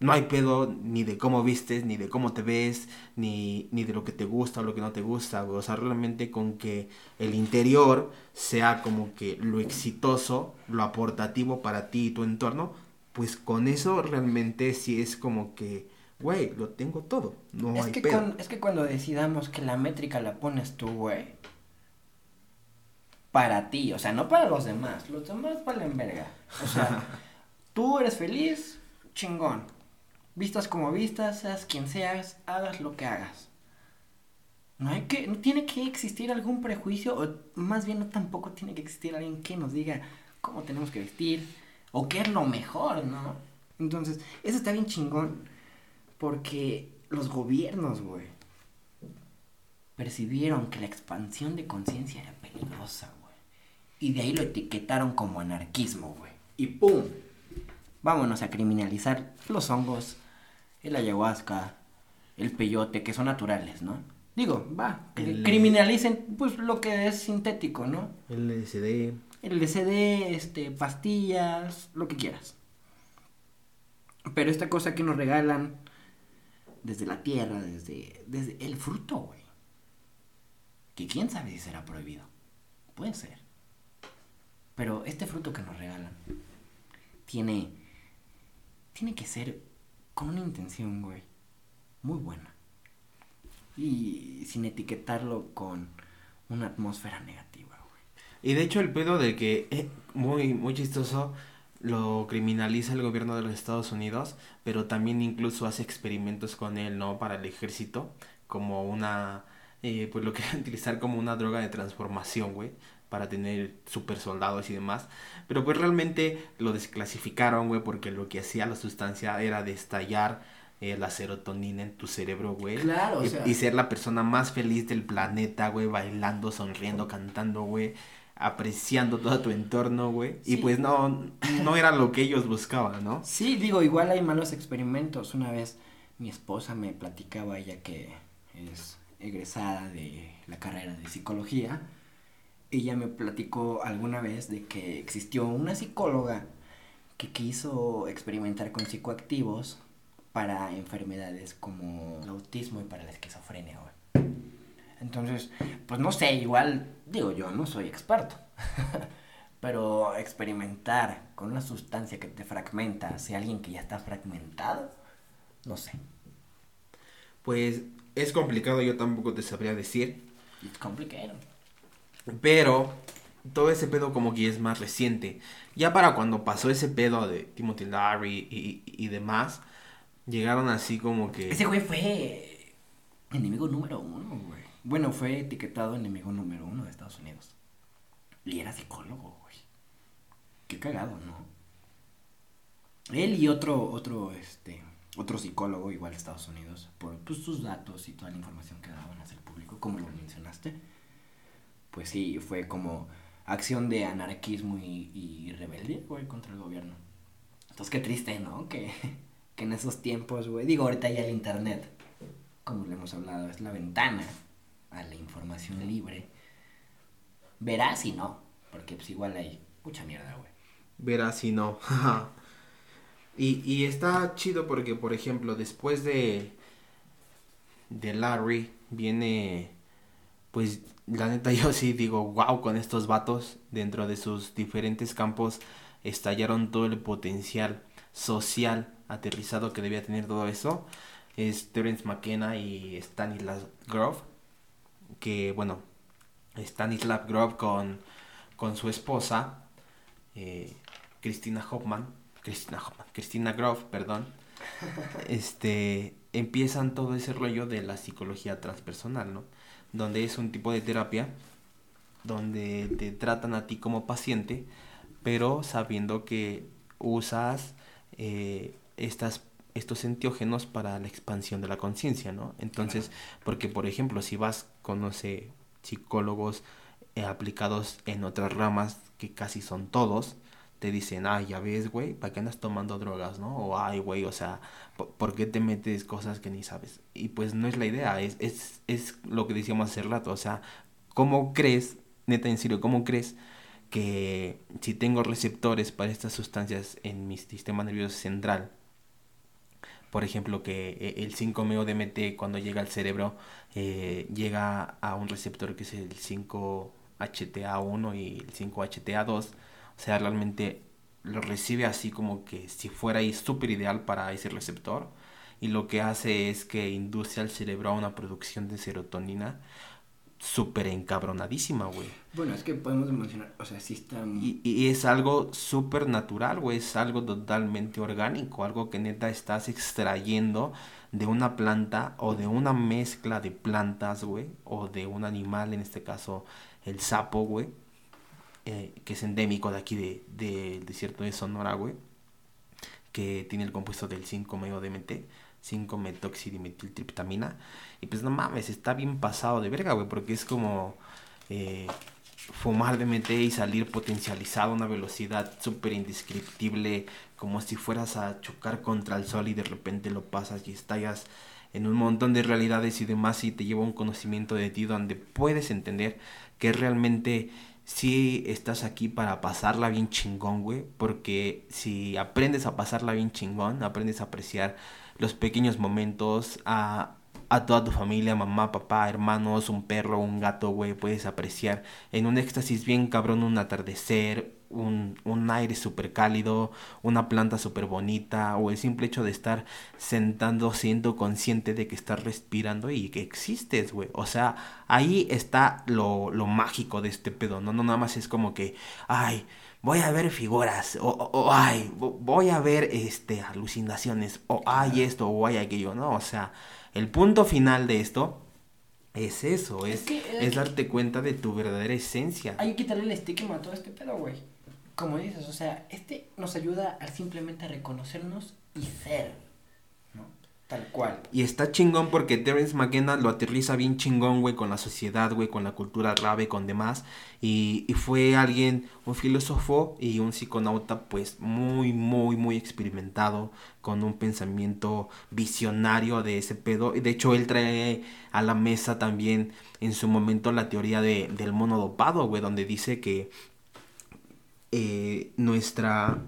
[SPEAKER 1] no hay pedo ni de cómo vistes, ni de cómo te ves, ni, ni de lo que te gusta o lo que no te gusta, O sea, realmente con que el interior sea como que lo exitoso, lo aportativo para ti y tu entorno, pues con eso realmente sí es como que güey, lo tengo todo. No
[SPEAKER 2] es,
[SPEAKER 1] hay
[SPEAKER 2] que
[SPEAKER 1] pedo.
[SPEAKER 2] con- es que cuando decidamos que la métrica la pones tú, güey. Para ti, o sea, no para los demás. Los demás valen verga. O sea, tú eres feliz, chingón. Vistas como vistas, seas quien seas, hagas lo que hagas. No hay que, no tiene que existir algún prejuicio, o más bien no tampoco tiene que existir alguien que nos diga cómo tenemos que vestir, o qué es lo mejor, ¿no? Entonces, eso está bien chingón, porque los gobiernos, güey, percibieron que la expansión de conciencia era peligrosa, güey. Y de ahí lo etiquetaron como anarquismo, güey. Y ¡pum! Vámonos a criminalizar los hongos, el ayahuasca, el peyote, que son naturales, ¿no? Digo, va, que
[SPEAKER 1] El-
[SPEAKER 2] criminalicen pues lo que es sintético, ¿no?
[SPEAKER 1] LSD.
[SPEAKER 2] El LCD, este, pastillas, lo que quieras. Pero esta cosa que nos regalan desde la tierra, desde, desde el fruto, güey. Que quién sabe si será prohibido. Puede ser. Pero este fruto que nos regalan tiene, tiene que ser con una intención, güey, muy buena. Y sin etiquetarlo con una atmósfera negativa, güey.
[SPEAKER 1] Y de hecho el pedo de que, eh, muy, muy chistoso, lo criminaliza el gobierno de los Estados Unidos, pero también incluso hace experimentos con él, ¿no? Para el ejército, como una, eh, pues lo que utilizar como una droga de transformación, güey, para tener super soldados y demás. Pero pues realmente lo desclasificaron, güey, porque lo que hacía la sustancia era destallar eh, la serotonina en tu cerebro, güey.
[SPEAKER 2] Claro, o
[SPEAKER 1] y,
[SPEAKER 2] sea-
[SPEAKER 1] y ser la persona más feliz del planeta, güey, bailando, sonriendo, cantando, güey, apreciando todo tu entorno, güey. Y pues no, no era lo que ellos buscaban, ¿no?
[SPEAKER 2] Sí, digo, igual hay malos experimentos. Una vez mi esposa me platicaba, ella que es egresada de la carrera de psicología, ella me platicó alguna vez de que existió una psicóloga que quiso experimentar con psicoactivos para enfermedades como el autismo y para la esquizofrenia. Entonces, pues no sé, igual, digo yo, no soy experto. Pero experimentar con una sustancia que te fragmenta hacia alguien que ya está fragmentado, no sé.
[SPEAKER 1] Pues es complicado, yo tampoco te sabría decir.
[SPEAKER 2] It's complicated.
[SPEAKER 1] Pero todo ese pedo como que es más reciente. Ya para cuando pasó ese pedo de Timothy Larry y, demás, llegaron así como que...
[SPEAKER 2] Ese güey fue enemigo número uno, güey. Bueno, fue etiquetado enemigo número uno de Estados Unidos. Y era psicólogo, güey. Qué cagado, ¿no? Él y otro, otro, este, otro psicólogo igual de Estados Unidos, por pues, sus datos y toda la información que daban hacia el público, como lo mencionaste, pues sí, fue como acción de anarquismo y, y rebeldía, güey, contra el gobierno. Entonces, qué triste, ¿no? Que, que en esos tiempos, güey, digo, ahorita ya el internet, como le hemos hablado, es la ventana a la información libre. Verás y no, porque pues igual hay mucha mierda, güey.
[SPEAKER 1] Verás si no. y, y está chido porque, por ejemplo, después de, de Larry viene, pues, la neta yo sí digo, wow, con estos vatos dentro de sus diferentes campos estallaron todo el potencial social aterrizado que debía tener todo eso. Es Terence McKenna y Stanislav Grof, que, bueno, Stanislav Grof con, con su esposa, eh, Cristina Hoffman, Cristina Hoffman, Cristina Grof, perdón, este, empiezan todo ese rollo de la psicología transpersonal, ¿no? Donde es un tipo de terapia donde te tratan a ti como paciente, pero sabiendo que usas eh, estas estos enteógenos para la expansión de la conciencia, ¿no? Entonces, porque por ejemplo, si vas con, no sé, psicólogos eh, aplicados en otras ramas, que casi son todos, te dicen, ay, ya ves, güey, ¿para qué andas tomando drogas, no? O, ay, güey, o sea, ¿por, qué te metes cosas que ni sabes? Y pues no es la idea, es, es, es lo que decíamos hace rato, o sea, ¿cómo crees, neta, en serio, cómo crees que si tengo receptores para estas sustancias en mi sistema nervioso central, por ejemplo, que eh, el 5-MeO-DMT cuando llega al cerebro eh, llega a un receptor que es el 5-HTA1 y el 5-HTA2, o sea, realmente lo recibe así como que si fuera ahí súper ideal para ese receptor y lo que hace es que induce al cerebro a una producción de serotonina súper encabronadísima, güey.
[SPEAKER 2] Bueno, es que podemos mencionar, o sea, sí está...
[SPEAKER 1] Y, y es algo súper natural, güey, es algo totalmente orgánico, algo que neta estás extrayendo de una planta o de una mezcla de plantas, güey, o de un animal, en este caso el sapo, güey, eh, que es endémico de aquí del de, desierto de Sonora, güey, que tiene el compuesto del 5-MeO-DMT, 5-metoxidimetiltriptamina, y pues no mames, está bien pasado de verga, güey, porque es como eh, fumar DMT y salir potencializado a una velocidad súper indescriptible, como si fueras a chocar contra el sol y de repente lo pasas y estallas en un montón de realidades y demás y te lleva un conocimiento de ti donde puedes entender que realmente si estás aquí para pasarla bien chingón, güey, porque si aprendes a pasarla bien chingón, aprendes a apreciar los pequeños momentos, a a toda tu familia, mamá, papá, hermanos, un perro, un gato, güey, puedes apreciar en un éxtasis bien cabrón un atardecer, un, un aire súper cálido, una planta súper bonita, o el simple hecho de estar sentando, siendo consciente de que estás respirando y que existes, güey. O sea, ahí está lo, lo mágico de este pedo, ¿no? No nada más es como que, ay, voy a ver figuras, o, o, ay, voy a ver este alucinaciones, o ay esto, o ay aquello, ¿no? O sea, el punto final de esto es eso, es, es, darte cuenta de tu verdadera esencia.
[SPEAKER 2] Hay que quitarle el estigma a todo este pedo, güey. Como dices, o sea, este nos ayuda a simplemente reconocernos y ser. Tal cual.
[SPEAKER 1] Y está chingón porque Terence McKenna lo aterriza bien chingón, güey, con la sociedad, güey, con la cultura rave, con demás. Y, y, fue alguien, un filósofo y un psiconauta, pues, muy, muy, muy experimentado, con un pensamiento visionario de ese pedo. Y de hecho, él trae a la mesa también en su momento la teoría de, del mono dopado, güey, donde dice que eh, nuestra,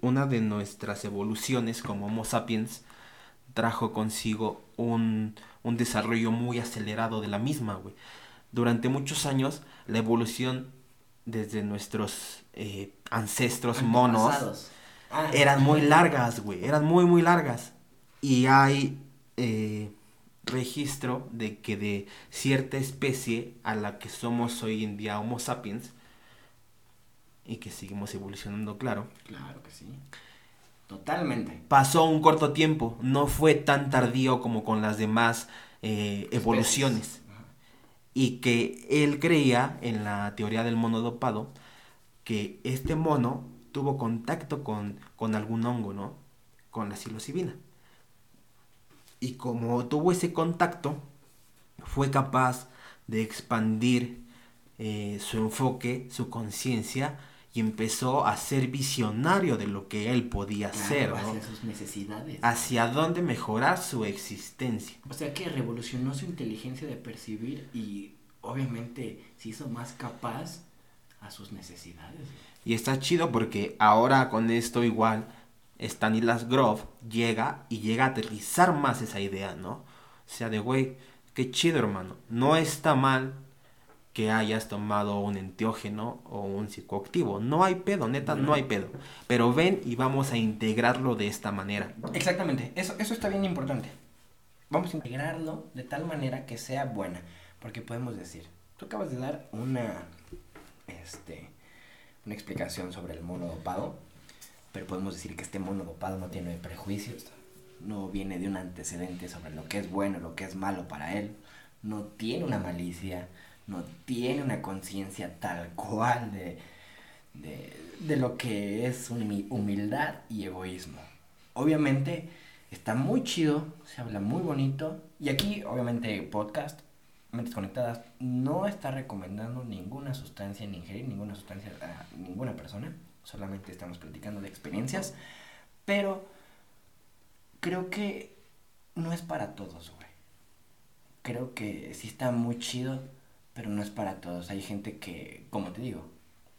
[SPEAKER 1] una de nuestras evoluciones como Homo sapiens, trajo consigo un, un desarrollo muy acelerado de la misma, güey. Durante muchos años, la evolución desde nuestros eh, ancestros monos ah, eran muy largas, güey. Eran muy, muy largas. Y hay eh, registro de que de cierta especie a la que somos hoy en día Homo sapiens, y que seguimos evolucionando, claro.
[SPEAKER 2] Claro que sí. Totalmente.
[SPEAKER 1] Pasó un corto tiempo, no fue tan tardío como con las demás eh, evoluciones. Y que él creía en la teoría del mono dopado que este mono tuvo contacto con, con algún hongo, ¿no? Con la psilocibina. Y como tuvo ese contacto, fue capaz de expandir eh, su enfoque, su conciencia, y empezó a ser visionario de lo que él podía hacer, ¿no?
[SPEAKER 2] Hacia sus necesidades.
[SPEAKER 1] Hacia dónde mejorar su existencia.
[SPEAKER 2] O sea que revolucionó su inteligencia de percibir y obviamente se hizo más capaz a sus necesidades.
[SPEAKER 1] Y está chido porque ahora con esto igual Stanislas Grof llega y llega a aterrizar más esa idea, ¿no? O sea, de güey, qué chido hermano, no está mal que hayas tomado un enteógeno o un psicoactivo. No hay pedo, neta, no hay pedo. Pero ven y vamos a integrarlo de esta manera.
[SPEAKER 2] Exactamente, eso, eso está bien importante. Vamos a integrarlo de tal manera que sea buena. Porque podemos decir, tú acabas de dar una, este, una explicación sobre el mono dopado, pero podemos decir que este mono dopado no tiene prejuicios, no viene de un antecedente sobre lo que es bueno, lo que es malo para él, no tiene una malicia, no tiene una conciencia tal cual de, de, lo que es humildad y egoísmo. Obviamente está muy chido, se habla muy bonito y aquí obviamente podcast, Mentes Conectadas, no está recomendando ninguna sustancia ni ingerir ninguna sustancia a ninguna persona, solamente estamos platicando de experiencias, pero creo que no es para todos, güey. Creo que sí está muy chido pero no es para todos. Hay gente que, como te digo,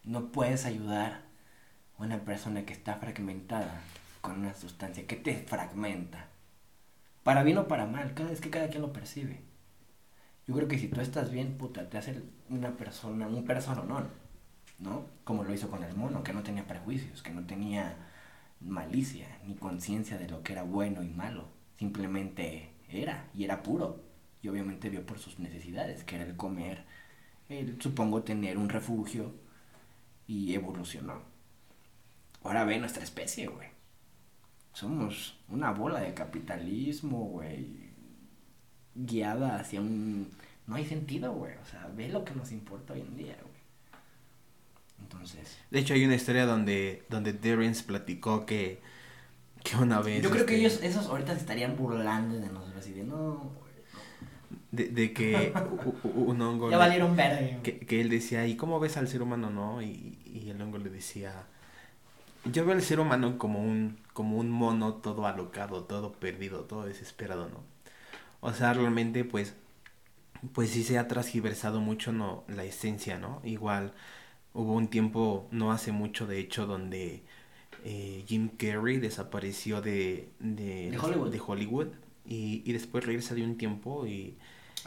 [SPEAKER 2] no puedes ayudar a una persona que está fragmentada con una sustancia que te fragmenta. Para bien o para mal, cada vez que cada quien lo percibe. Yo creo que si tú estás bien, puta, te hace una persona, un no ¿no? Como lo hizo con el mono, que no tenía prejuicios, que no tenía malicia, ni conciencia de lo que era bueno y malo. simplemente era y era puro. Y obviamente vio por sus necesidades, que era el comer, el, supongo tener un refugio y evolucionó. Ahora ve nuestra especie, güey. Somos una bola de capitalismo, güey. Guiada hacia un... No hay sentido, güey. O sea, ve lo que nos importa hoy en día, güey. Entonces...
[SPEAKER 1] De hecho, hay una historia donde, donde Derrence platicó que, que una vez...
[SPEAKER 2] Yo creo que este, ellos, esos ahorita se estarían burlando de nosotros y de no,
[SPEAKER 1] de, de, que un hongo...
[SPEAKER 2] ya valieron verde.
[SPEAKER 1] Que, que, él decía, ¿y cómo ves al ser humano, no? Y, y el hongo le decía, yo veo al ser humano como un, como un mono todo alocado, todo perdido, todo desesperado, ¿no? O sea, realmente, pues, pues sí se ha transgiversado mucho no, la esencia, ¿no? Igual hubo un tiempo, no hace mucho, de hecho, donde eh, Jim Carrey desapareció de, de,
[SPEAKER 2] de Hollywood,
[SPEAKER 1] de Hollywood y, y, después regresa de un tiempo y...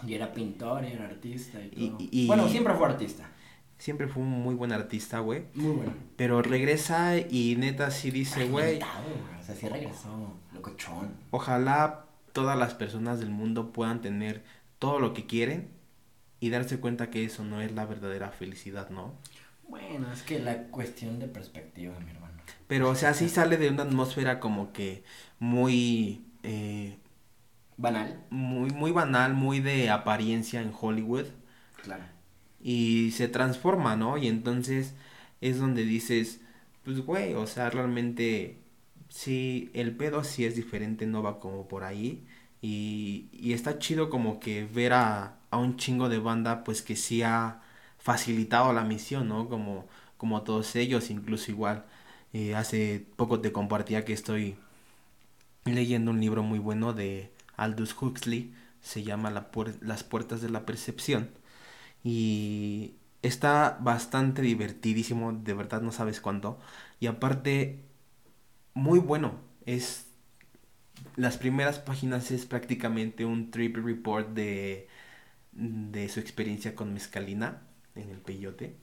[SPEAKER 2] Y era pintor, era artista y todo. Y, bueno, siempre fue artista.
[SPEAKER 1] Siempre fue un muy buen artista, güey.
[SPEAKER 2] Muy bueno.
[SPEAKER 1] Pero regresa y neta sí dice, güey.
[SPEAKER 2] O sea, sí regresó, locochón.
[SPEAKER 1] Ojalá todas las personas del mundo puedan tener todo lo que quieren y darse cuenta que eso no es la verdadera felicidad, ¿no?
[SPEAKER 2] Bueno, es que la cuestión de perspectiva, mi hermano.
[SPEAKER 1] Pero, o sea, sí sale de una atmósfera como que muy... Eh,
[SPEAKER 2] banal.
[SPEAKER 1] Muy, muy banal, muy de apariencia en Hollywood.
[SPEAKER 2] Claro
[SPEAKER 1] y se transforma, ¿no? Y entonces es donde dices, pues güey, o sea, realmente sí, el pedo sí es diferente, no va como por ahí. Y, y está chido como que ver a, a, un chingo de banda pues que sí ha facilitado la misión, ¿no? Como, como todos ellos, incluso igual. Eh, hace poco te compartía que estoy leyendo un libro muy bueno de Aldous Huxley, se llama la Las puertas de la percepción y está bastante divertidísimo, de verdad no sabes cuánto. Y aparte, muy bueno. Es. Las primeras páginas es prácticamente un trip report de, de su experiencia con Mezcalina en el peyote.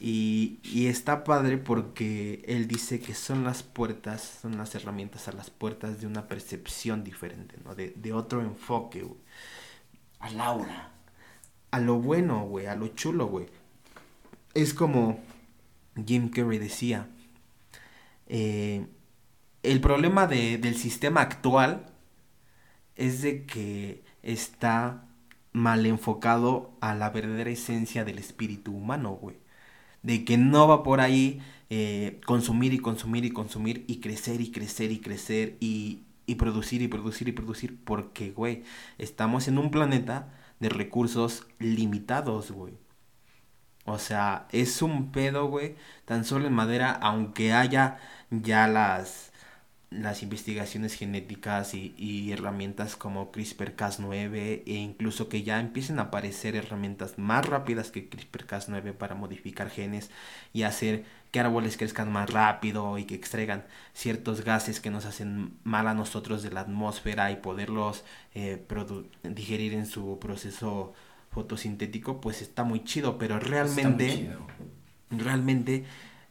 [SPEAKER 1] Y, y, está padre porque él dice que son las puertas, son las herramientas a las puertas de una percepción diferente, ¿no? De, de otro enfoque,
[SPEAKER 2] A Laura
[SPEAKER 1] a lo bueno, güey, a lo chulo, güey. Es como Jim Carrey decía, eh, el problema de, del sistema actual es de que está mal enfocado a la verdadera esencia del espíritu humano, güey. De que no va por ahí eh, consumir y consumir y consumir y crecer y crecer y crecer y, y producir y producir y producir. Porque, güey, estamos en un planeta de recursos limitados, güey. O sea, es un pedo, güey, tan solo en madera, aunque haya ya las, las investigaciones genéticas y, y herramientas como CRISPR-Cas9 e incluso que ya empiecen a aparecer herramientas más rápidas que CRISPR-Cas9 para modificar genes y hacer que árboles crezcan más rápido y que extraigan ciertos gases que nos hacen mal a nosotros de la atmósfera y poderlos eh, digerir en su proceso fotosintético, pues está muy chido, pero realmente, realmente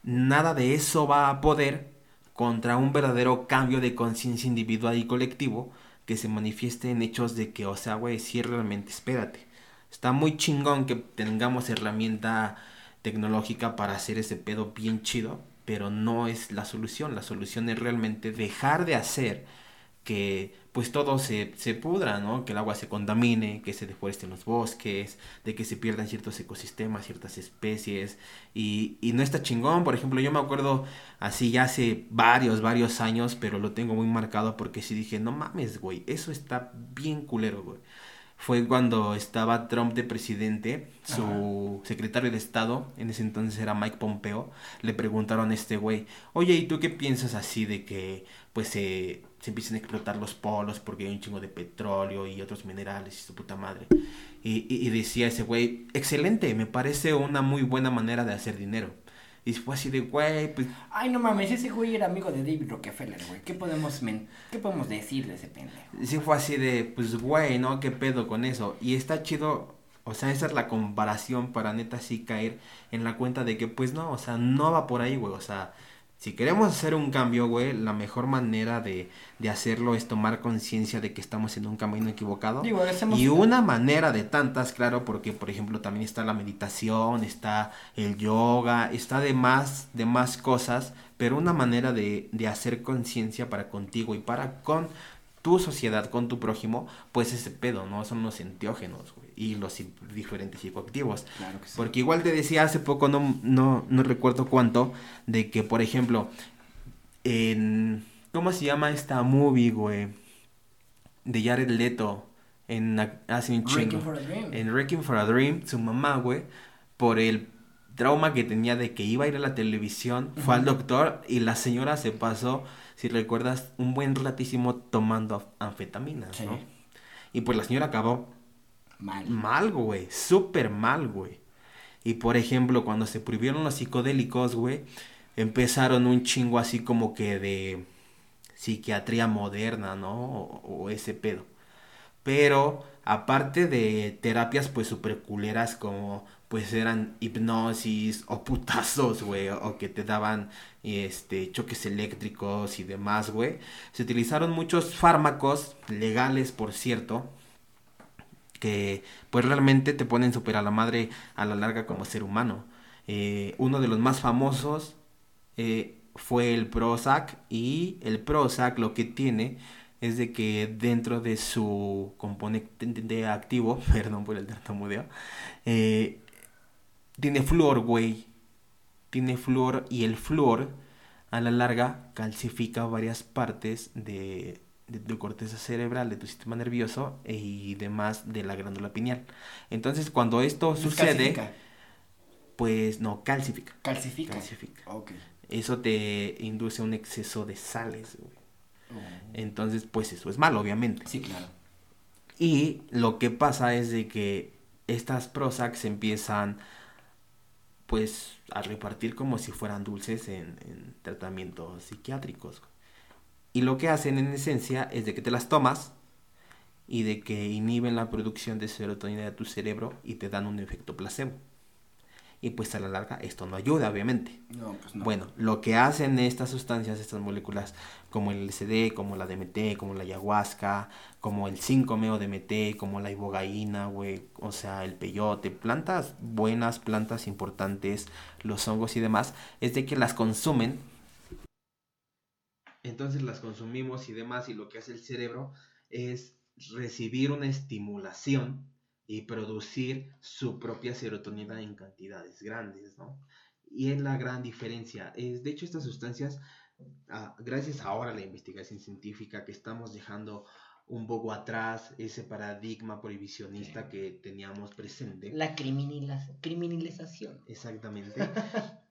[SPEAKER 1] nada de eso va a poder contra un verdadero cambio de conciencia individual y colectivo que se manifieste en hechos de que, o sea, güey, sí realmente espérate. Está muy chingón que tengamos herramienta tecnológica para hacer ese pedo bien chido, pero no es la solución. La solución es realmente dejar de hacer que pues todo se, se pudra, ¿no? Que el agua se contamine, que se deforesten los bosques, de que se pierdan ciertos ecosistemas, ciertas especies. Y, y no está chingón, por ejemplo, yo me acuerdo así ya hace varios, varios años, pero lo tengo muy marcado porque sí dije, no mames, güey, eso está bien culero, güey fue cuando estaba Trump de presidente, su secretario de Estado, en ese entonces era Mike Pompeo, le preguntaron a este güey, oye, ¿y tú qué piensas así de que pues se, se empiecen a explotar los polos porque hay un chingo de petróleo y otros minerales y su puta madre? Y, y decía ese güey, excelente, me parece una muy buena manera de hacer dinero. Y fue así de, güey, pues...
[SPEAKER 2] Ay, no mames, ese güey era amigo de David Rockefeller, güey. ¿Qué podemos, ¿Qué podemos decir de ese pendejo?
[SPEAKER 1] Sí fue así de, pues, güey, ¿no? ¿Qué pedo con eso? Y está chido, o sea, esa es la comparación para neta sí caer en la cuenta de que, pues, no, o sea, no va por ahí, güey. O sea, Si queremos hacer un cambio, güey, la mejor manera de, de hacerlo es tomar conciencia de que estamos en un camino equivocado.
[SPEAKER 2] Digo,
[SPEAKER 1] Y una manera de tantas, claro, porque por ejemplo también está la meditación, está el yoga, está de más, de más cosas, pero una manera de, de hacer conciencia para contigo y para con tu sociedad, con tu prójimo, pues ese pedo, ¿no? Son los enteógenos, güey, y los diferentes psicoactivos.
[SPEAKER 2] Claro que sí.
[SPEAKER 1] Porque igual te decía hace poco, no, no, no recuerdo cuánto, de que, por ejemplo, en... ¿Cómo se llama esta movie, güey? De Jared Leto, en hace un chingo.
[SPEAKER 2] for a Dream.
[SPEAKER 1] En Wrecking for a Dream, su mamá, güey, por el trauma que tenía de que iba a ir a la televisión, fue al doctor y la señora se pasó, si recuerdas, un buen ratísimo tomando anfetaminas,
[SPEAKER 2] Sí.
[SPEAKER 1] ¿no? Y pues la señora acabó
[SPEAKER 2] Mal.
[SPEAKER 1] mal, güey, súper mal, güey. Y por ejemplo, cuando se prohibieron los psicodélicos, güey, empezaron un chingo así como que de psiquiatría moderna, ¿no? O, o ese pedo. Pero aparte de terapias pues super culeras como pues eran hipnosis o putazos, güey, o que te daban este choques eléctricos y demás, güey, se utilizaron muchos fármacos legales, por cierto, que pues realmente te ponen super a la madre a la larga como ser humano. Eh, uno de los más famosos eh, fue el Prozac y el Prozac lo que tiene es de que dentro de su componente activo, perdón por el tartamudeo, eh, tiene flúor, güey. Tiene flúor y el flúor a la larga calcifica varias partes de, de tu corteza cerebral, de tu sistema nervioso e- y demás de la glándula pineal. Entonces cuando esto sucede,
[SPEAKER 2] Calcifica.
[SPEAKER 1] pues no, calcifica.
[SPEAKER 2] Calcifica.
[SPEAKER 1] Calcifica.
[SPEAKER 2] Ok.
[SPEAKER 1] Eso te induce a un exceso de sales, güey.
[SPEAKER 2] Oh.
[SPEAKER 1] Entonces, pues eso es malo, obviamente.
[SPEAKER 2] Sí, claro.
[SPEAKER 1] Y lo que pasa es de que estas Prozac se empiezan pues a repartir como si fueran dulces en, en tratamientos psiquiátricos. Y lo que hacen en esencia es de que te las tomas y de que inhiben la producción de serotonina de tu cerebro y te dan un efecto placebo. Y pues a la larga esto no ayuda, obviamente.
[SPEAKER 2] No, pues no.
[SPEAKER 1] Bueno, lo que hacen estas sustancias, estas moléculas, como el LSD, como la DMT, como la ayahuasca, como el 5-meo DMT, como la ibogaína, güey, o sea, el peyote, plantas buenas, plantas importantes, los hongos y demás, es de que las consumen. Entonces las consumimos y demás, y lo que hace el cerebro es recibir una estimulación y producir su propia serotonina en cantidades grandes, ¿no? Y es la gran diferencia. Es, de hecho, estas sustancias, ah, gracias ahora a la investigación científica que estamos dejando un poco atrás ese paradigma prohibicionista
[SPEAKER 2] Sí.
[SPEAKER 1] que teníamos presente.
[SPEAKER 3] La criminaliza- criminalización.
[SPEAKER 1] Exactamente.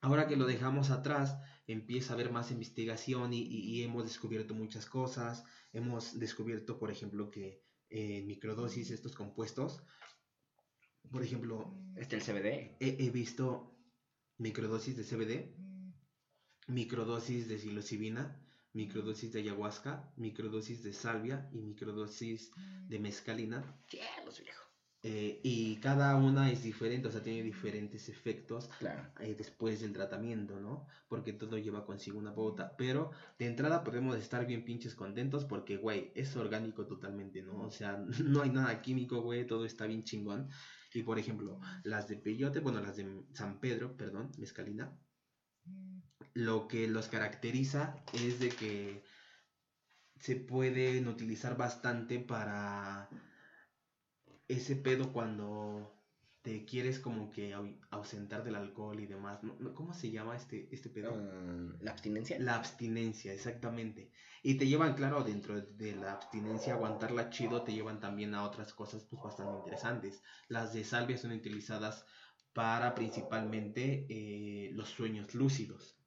[SPEAKER 1] Ahora que lo dejamos atrás, empieza a haber más investigación y, y- y hemos descubierto muchas cosas. Hemos descubierto, por ejemplo, que en microdosis estos compuestos, por ejemplo,
[SPEAKER 2] Este el CBD.
[SPEAKER 1] he, he visto microdosis de CBD, microdosis de psilocibina, microdosis de ayahuasca, microdosis de salvia y microdosis de mescalina.
[SPEAKER 3] Cielos, viejo.
[SPEAKER 1] Eh, y cada una es diferente, o sea, tiene diferentes efectos
[SPEAKER 2] Claro.
[SPEAKER 1] eh, después del tratamiento, ¿no? Porque todo lleva consigo una pauta. Pero de entrada podemos estar bien pinches contentos porque, güey, es orgánico totalmente, ¿no? O sea, no hay nada químico, güey, todo está bien chingón. Y por ejemplo, las de peyote, bueno, las de San Pedro, perdón, mezcalina, lo que los caracteriza es de que se pueden utilizar bastante para ese pedo cuando te quieres como que au- ausentar del alcohol y demás. ¿Cómo se llama este, este pedo?
[SPEAKER 2] Mm, la abstinencia.
[SPEAKER 1] La abstinencia, exactamente. Y te llevan, claro, dentro de la abstinencia, aguantarla chido, te llevan también a otras cosas pues bastante interesantes. Las de salvia son utilizadas para principalmente eh, los sueños lúcidos,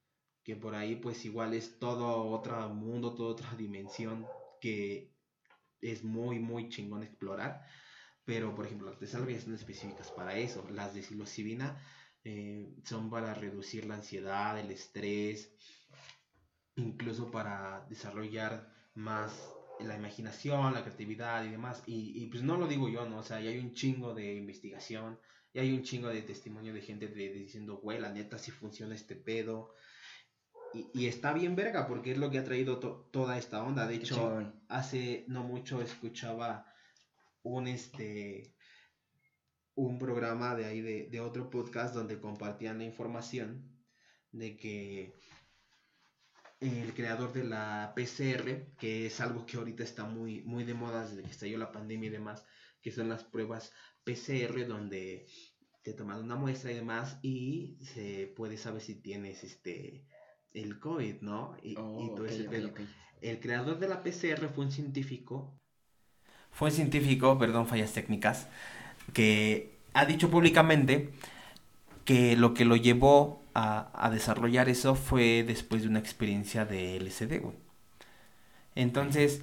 [SPEAKER 1] que por ahí pues igual es todo otro mundo, toda otra dimensión que es muy, muy chingón explorar. Pero, por ejemplo, las de salvia son específicas para eso. Las de psilocibina eh, son para reducir la ansiedad, el estrés, incluso para desarrollar más la imaginación, la creatividad y demás. Y, y, pues no lo digo yo, ¿no? O sea, ya hay un chingo de investigación, y hay un chingo de testimonio de gente de, de diciendo, güey, la neta sí funciona este pedo.
[SPEAKER 4] y, y está bien verga porque es lo que ha traído to- toda esta onda. De hecho, hace no mucho escuchaba un este un programa de ahí de, de otro podcast donde compartían la información de que el creador de la PCR, que es algo que ahorita está muy, muy de moda desde que estalló la pandemia y demás, que son las pruebas PCR donde te toman una muestra y demás y se puede saber si tienes este el COVID, ¿no? Y, y
[SPEAKER 2] Oh,
[SPEAKER 4] todo ese. El creador de la PCR fue un científico.
[SPEAKER 1] Fue un científico, perdón, fallas técnicas, que ha dicho públicamente que lo que lo llevó a, desarrollar eso fue después de una experiencia de LSD, güey. Entonces,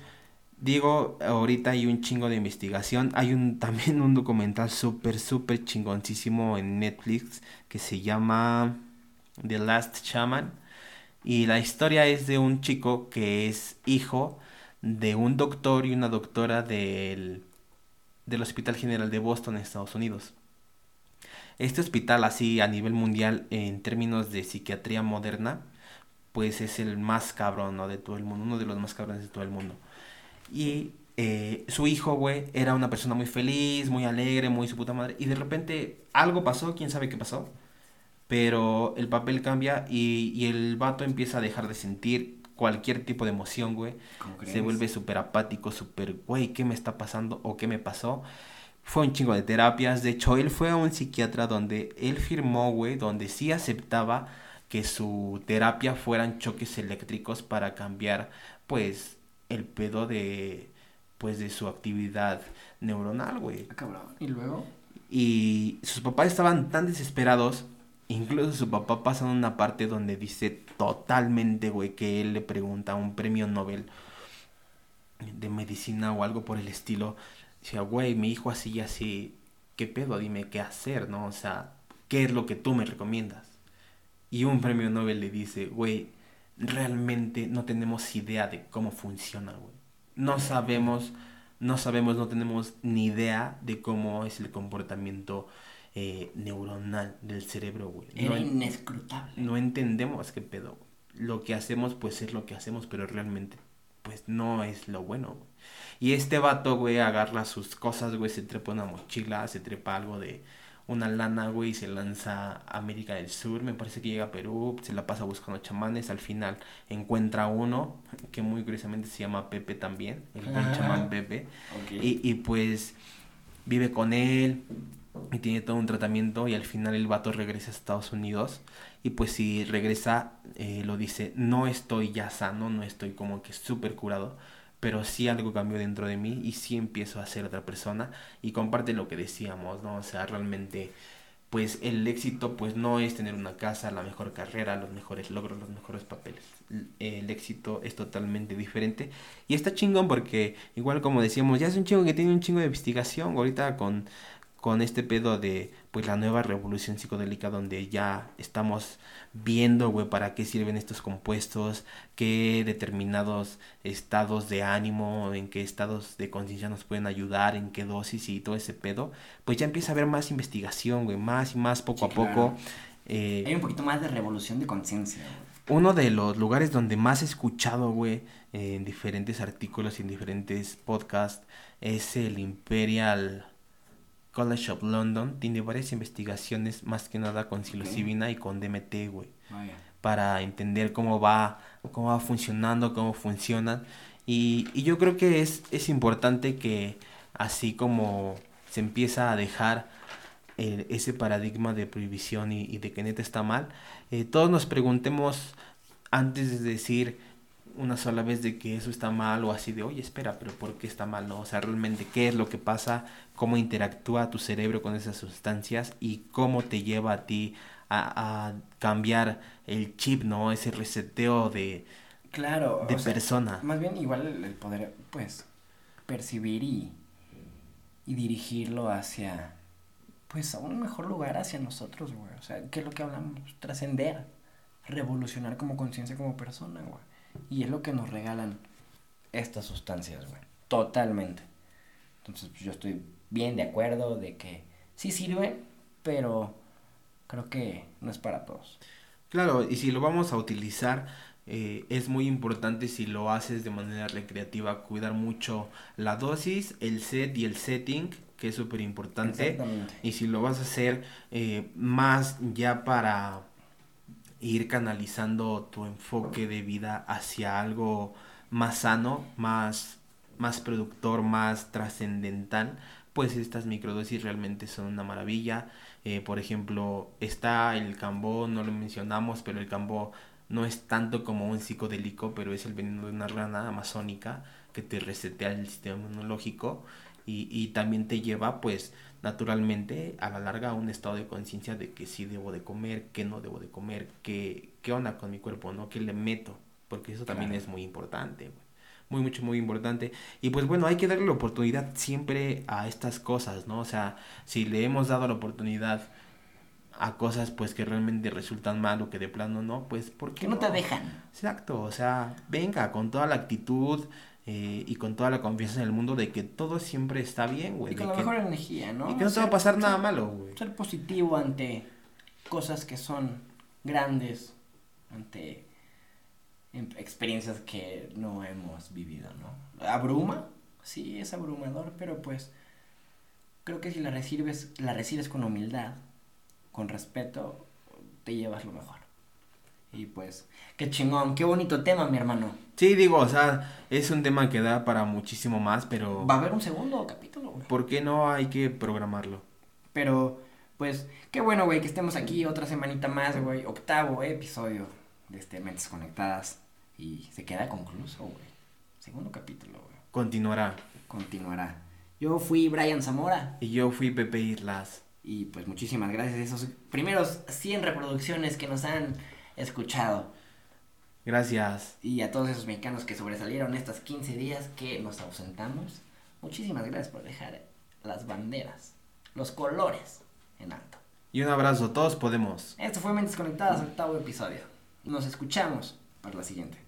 [SPEAKER 1] digo, ahorita hay un chingo de investigación. Hay también un documental súper, súper chingoncísimo en Netflix que se llama The Last Shaman. Y la historia es de un chico que es hijo de un doctor y una doctora del, del Hospital General de Boston Estados Unidos. Este hospital así a nivel mundial en términos de psiquiatría moderna, pues es el más cabrón ¿no? de todo el mundo, uno de los más cabrones de todo el mundo. Y eh, su hijo, güey, era una persona muy feliz, muy alegre, muy su puta madre. Y de repente algo pasó, quién sabe qué pasó. Pero el papel cambia y, y el vato empieza a dejar de sentir cualquier tipo de emoción, güey.
[SPEAKER 2] ¿Cómo
[SPEAKER 1] Se vuelve súper apático, súper, güey, ¿qué me está pasando o qué me pasó? Fue un chingo de terapias. De hecho, él fue a un psiquiatra donde él firmó, güey, donde sí aceptaba que su terapia fueran choques eléctricos para cambiar, pues, el pedo de, pues, de su actividad neuronal, güey.
[SPEAKER 2] Ah, cabrón. ¿Y luego?
[SPEAKER 1] Y sus papás estaban tan desesperados. Incluso su papá pasa en una parte donde dice totalmente, güey, que él le pregunta a un premio Nobel de medicina o algo por el estilo. Decía, güey, mi hijo así y así, ¿qué pedo? Dime qué hacer, ¿no? O sea, ¿qué es lo que tú me recomiendas? Y un premio Nobel le dice, güey, realmente no tenemos idea de cómo funciona, güey. No sabemos, no sabemos, no tenemos ni idea de cómo es el comportamiento eh, neuronal del cerebro, güey.
[SPEAKER 2] Era
[SPEAKER 1] No,
[SPEAKER 2] inescrutable.
[SPEAKER 1] no entendemos qué pedo. Lo que hacemos, pues es lo que hacemos, pero realmente, pues no es lo bueno, güey. Y este vato, güey, agarra sus cosas, güey, se trepa una mochila, se trepa algo de una lana, güey, y se lanza a América del Sur, me parece que llega a Perú, se la pasa buscando chamanes, al final encuentra uno, que muy curiosamente se llama Pepe también, el buen
[SPEAKER 2] Ajá.
[SPEAKER 1] chamán Pepe, y pues vive con él y tiene todo un tratamiento y al final el vato regresa a Estados Unidos y pues si regresa eh, lo dice, no estoy ya sano, no estoy como que súper curado, pero sí algo cambió dentro de mí y sí empiezo a ser otra persona y comparte lo que decíamos, ¿no? O sea, realmente pues el éxito pues no es tener una casa, la mejor carrera, los mejores logros, los mejores papeles. El éxito es totalmente diferente y está chingón porque igual como decíamos, ya es un chingo que tiene un chingo de investigación ahorita con con este pedo de pues la nueva revolución psicodélica donde ya estamos viendo, güey, para qué sirven estos compuestos, qué determinados estados de ánimo, en qué estados de conciencia nos pueden ayudar, en qué dosis y todo ese pedo, pues ya empieza a haber más investigación, güey, más y más poco
[SPEAKER 2] Sí,
[SPEAKER 1] a poco. Eh,
[SPEAKER 2] Hay un poquito más de revolución de conciencia,
[SPEAKER 1] uno de los lugares donde más he escuchado, güey, en diferentes artículos y en diferentes podcasts, es el Imperial College of London. Tiene varias investigaciones, más que nada con psilocibina y con DMT, güey,
[SPEAKER 2] Vaya.
[SPEAKER 1] para entender cómo va, cómo va funcionando, cómo funcionan. Y, y yo creo que es, es importante que así como se empieza a dejar eh, ese paradigma de prohibición y, y de que neta está mal, eh, todos nos preguntemos antes de decir una sola vez de que eso está mal o así de, oye, espera, pero ¿por qué está mal? No? O sea, realmente qué es lo que pasa, cómo interactúa tu cerebro con esas sustancias y cómo te lleva a ti a, a cambiar el chip, ¿no? Ese reseteo de,
[SPEAKER 2] Claro.
[SPEAKER 1] de
[SPEAKER 2] o sea,
[SPEAKER 1] persona.
[SPEAKER 2] Más bien igual el, el poder, pues, percibir y, y dirigirlo hacia, pues, a un mejor lugar hacia nosotros, güey. O sea, ¿qué es lo que hablamos? Trascender, revolucionar como conciencia, como persona, güey. Y es lo que nos regalan estas sustancias, güey. Totalmente. Entonces, pues, yo estoy bien de acuerdo de que sí sirven, pero creo que no es para todos.
[SPEAKER 1] Claro, y si lo vamos a utilizar, eh, es muy importante si lo haces de manera recreativa, cuidar mucho la dosis, el set y el setting, que es súper importante.
[SPEAKER 2] Exactamente.
[SPEAKER 1] Y si lo vas a hacer eh, más ya para ir canalizando tu enfoque de vida hacia algo más sano, más, más productor, más trascendental, pues estas microdosis realmente son una maravilla. Eh, por ejemplo, está el cambó, no lo mencionamos, pero el cambó no es tanto como un psicodélico, pero es el veneno de una rana amazónica que te resetea el sistema inmunológico y, y también te lleva pues naturalmente a la larga a un estado de conciencia de que sí debo de comer, que no debo de comer, que, qué onda con mi cuerpo, ¿no? ¿Qué le meto? Porque eso también
[SPEAKER 2] Claro.
[SPEAKER 1] es muy importante, güey. Muy, mucho, muy importante. Y pues bueno, hay que darle la oportunidad siempre a estas cosas, ¿no? O sea, si le hemos dado la oportunidad a cosas pues que realmente resultan mal o que de plano no, pues ¿por qué
[SPEAKER 2] Que no te dejan.
[SPEAKER 1] Exacto, o sea, venga con toda la actitud eh, y con toda la confianza en el mundo de que todo siempre está bien, güey.
[SPEAKER 2] Y con la
[SPEAKER 1] que-
[SPEAKER 2] mejor energía, ¿no?
[SPEAKER 1] y que no te va a
[SPEAKER 2] Ser-
[SPEAKER 1] pasar nada malo, güey.
[SPEAKER 2] Ser positivo ante cosas que son grandes, ante em- experiencias que no hemos vivido, ¿no? Abruma, sí, es abrumador, pero pues creo que si la recibes, la recibes con humildad, con respeto, te llevas lo mejor. Y pues, qué chingón, qué bonito tema, mi hermano.
[SPEAKER 1] Sí, digo, o sea, es un tema que da para muchísimo más, pero
[SPEAKER 2] Va a haber un segundo capítulo, güey.
[SPEAKER 1] ¿por qué no hay que programarlo?
[SPEAKER 2] Pero, pues, qué bueno, güey, que estemos aquí otra semanita más, güey. Octavo episodio de este Mentes Conectadas. Y se queda concluso, güey. Segundo capítulo, güey.
[SPEAKER 1] Continuará.
[SPEAKER 2] Continuará. Yo fui Brian Zamora.
[SPEAKER 1] Y yo fui Pepe Islas.
[SPEAKER 2] Y pues muchísimas gracias a esos primeros 100 reproducciones que nos han escuchado.
[SPEAKER 1] Gracias.
[SPEAKER 2] Y a todos esos mexicanos que sobresalieron estos 15 días que nos ausentamos. Muchísimas gracias por dejar las banderas, los colores en alto.
[SPEAKER 1] Y un abrazo, todos podemos.
[SPEAKER 2] Esto fue Mentes Conectadas, octavo episodio. Nos escuchamos para la siguiente.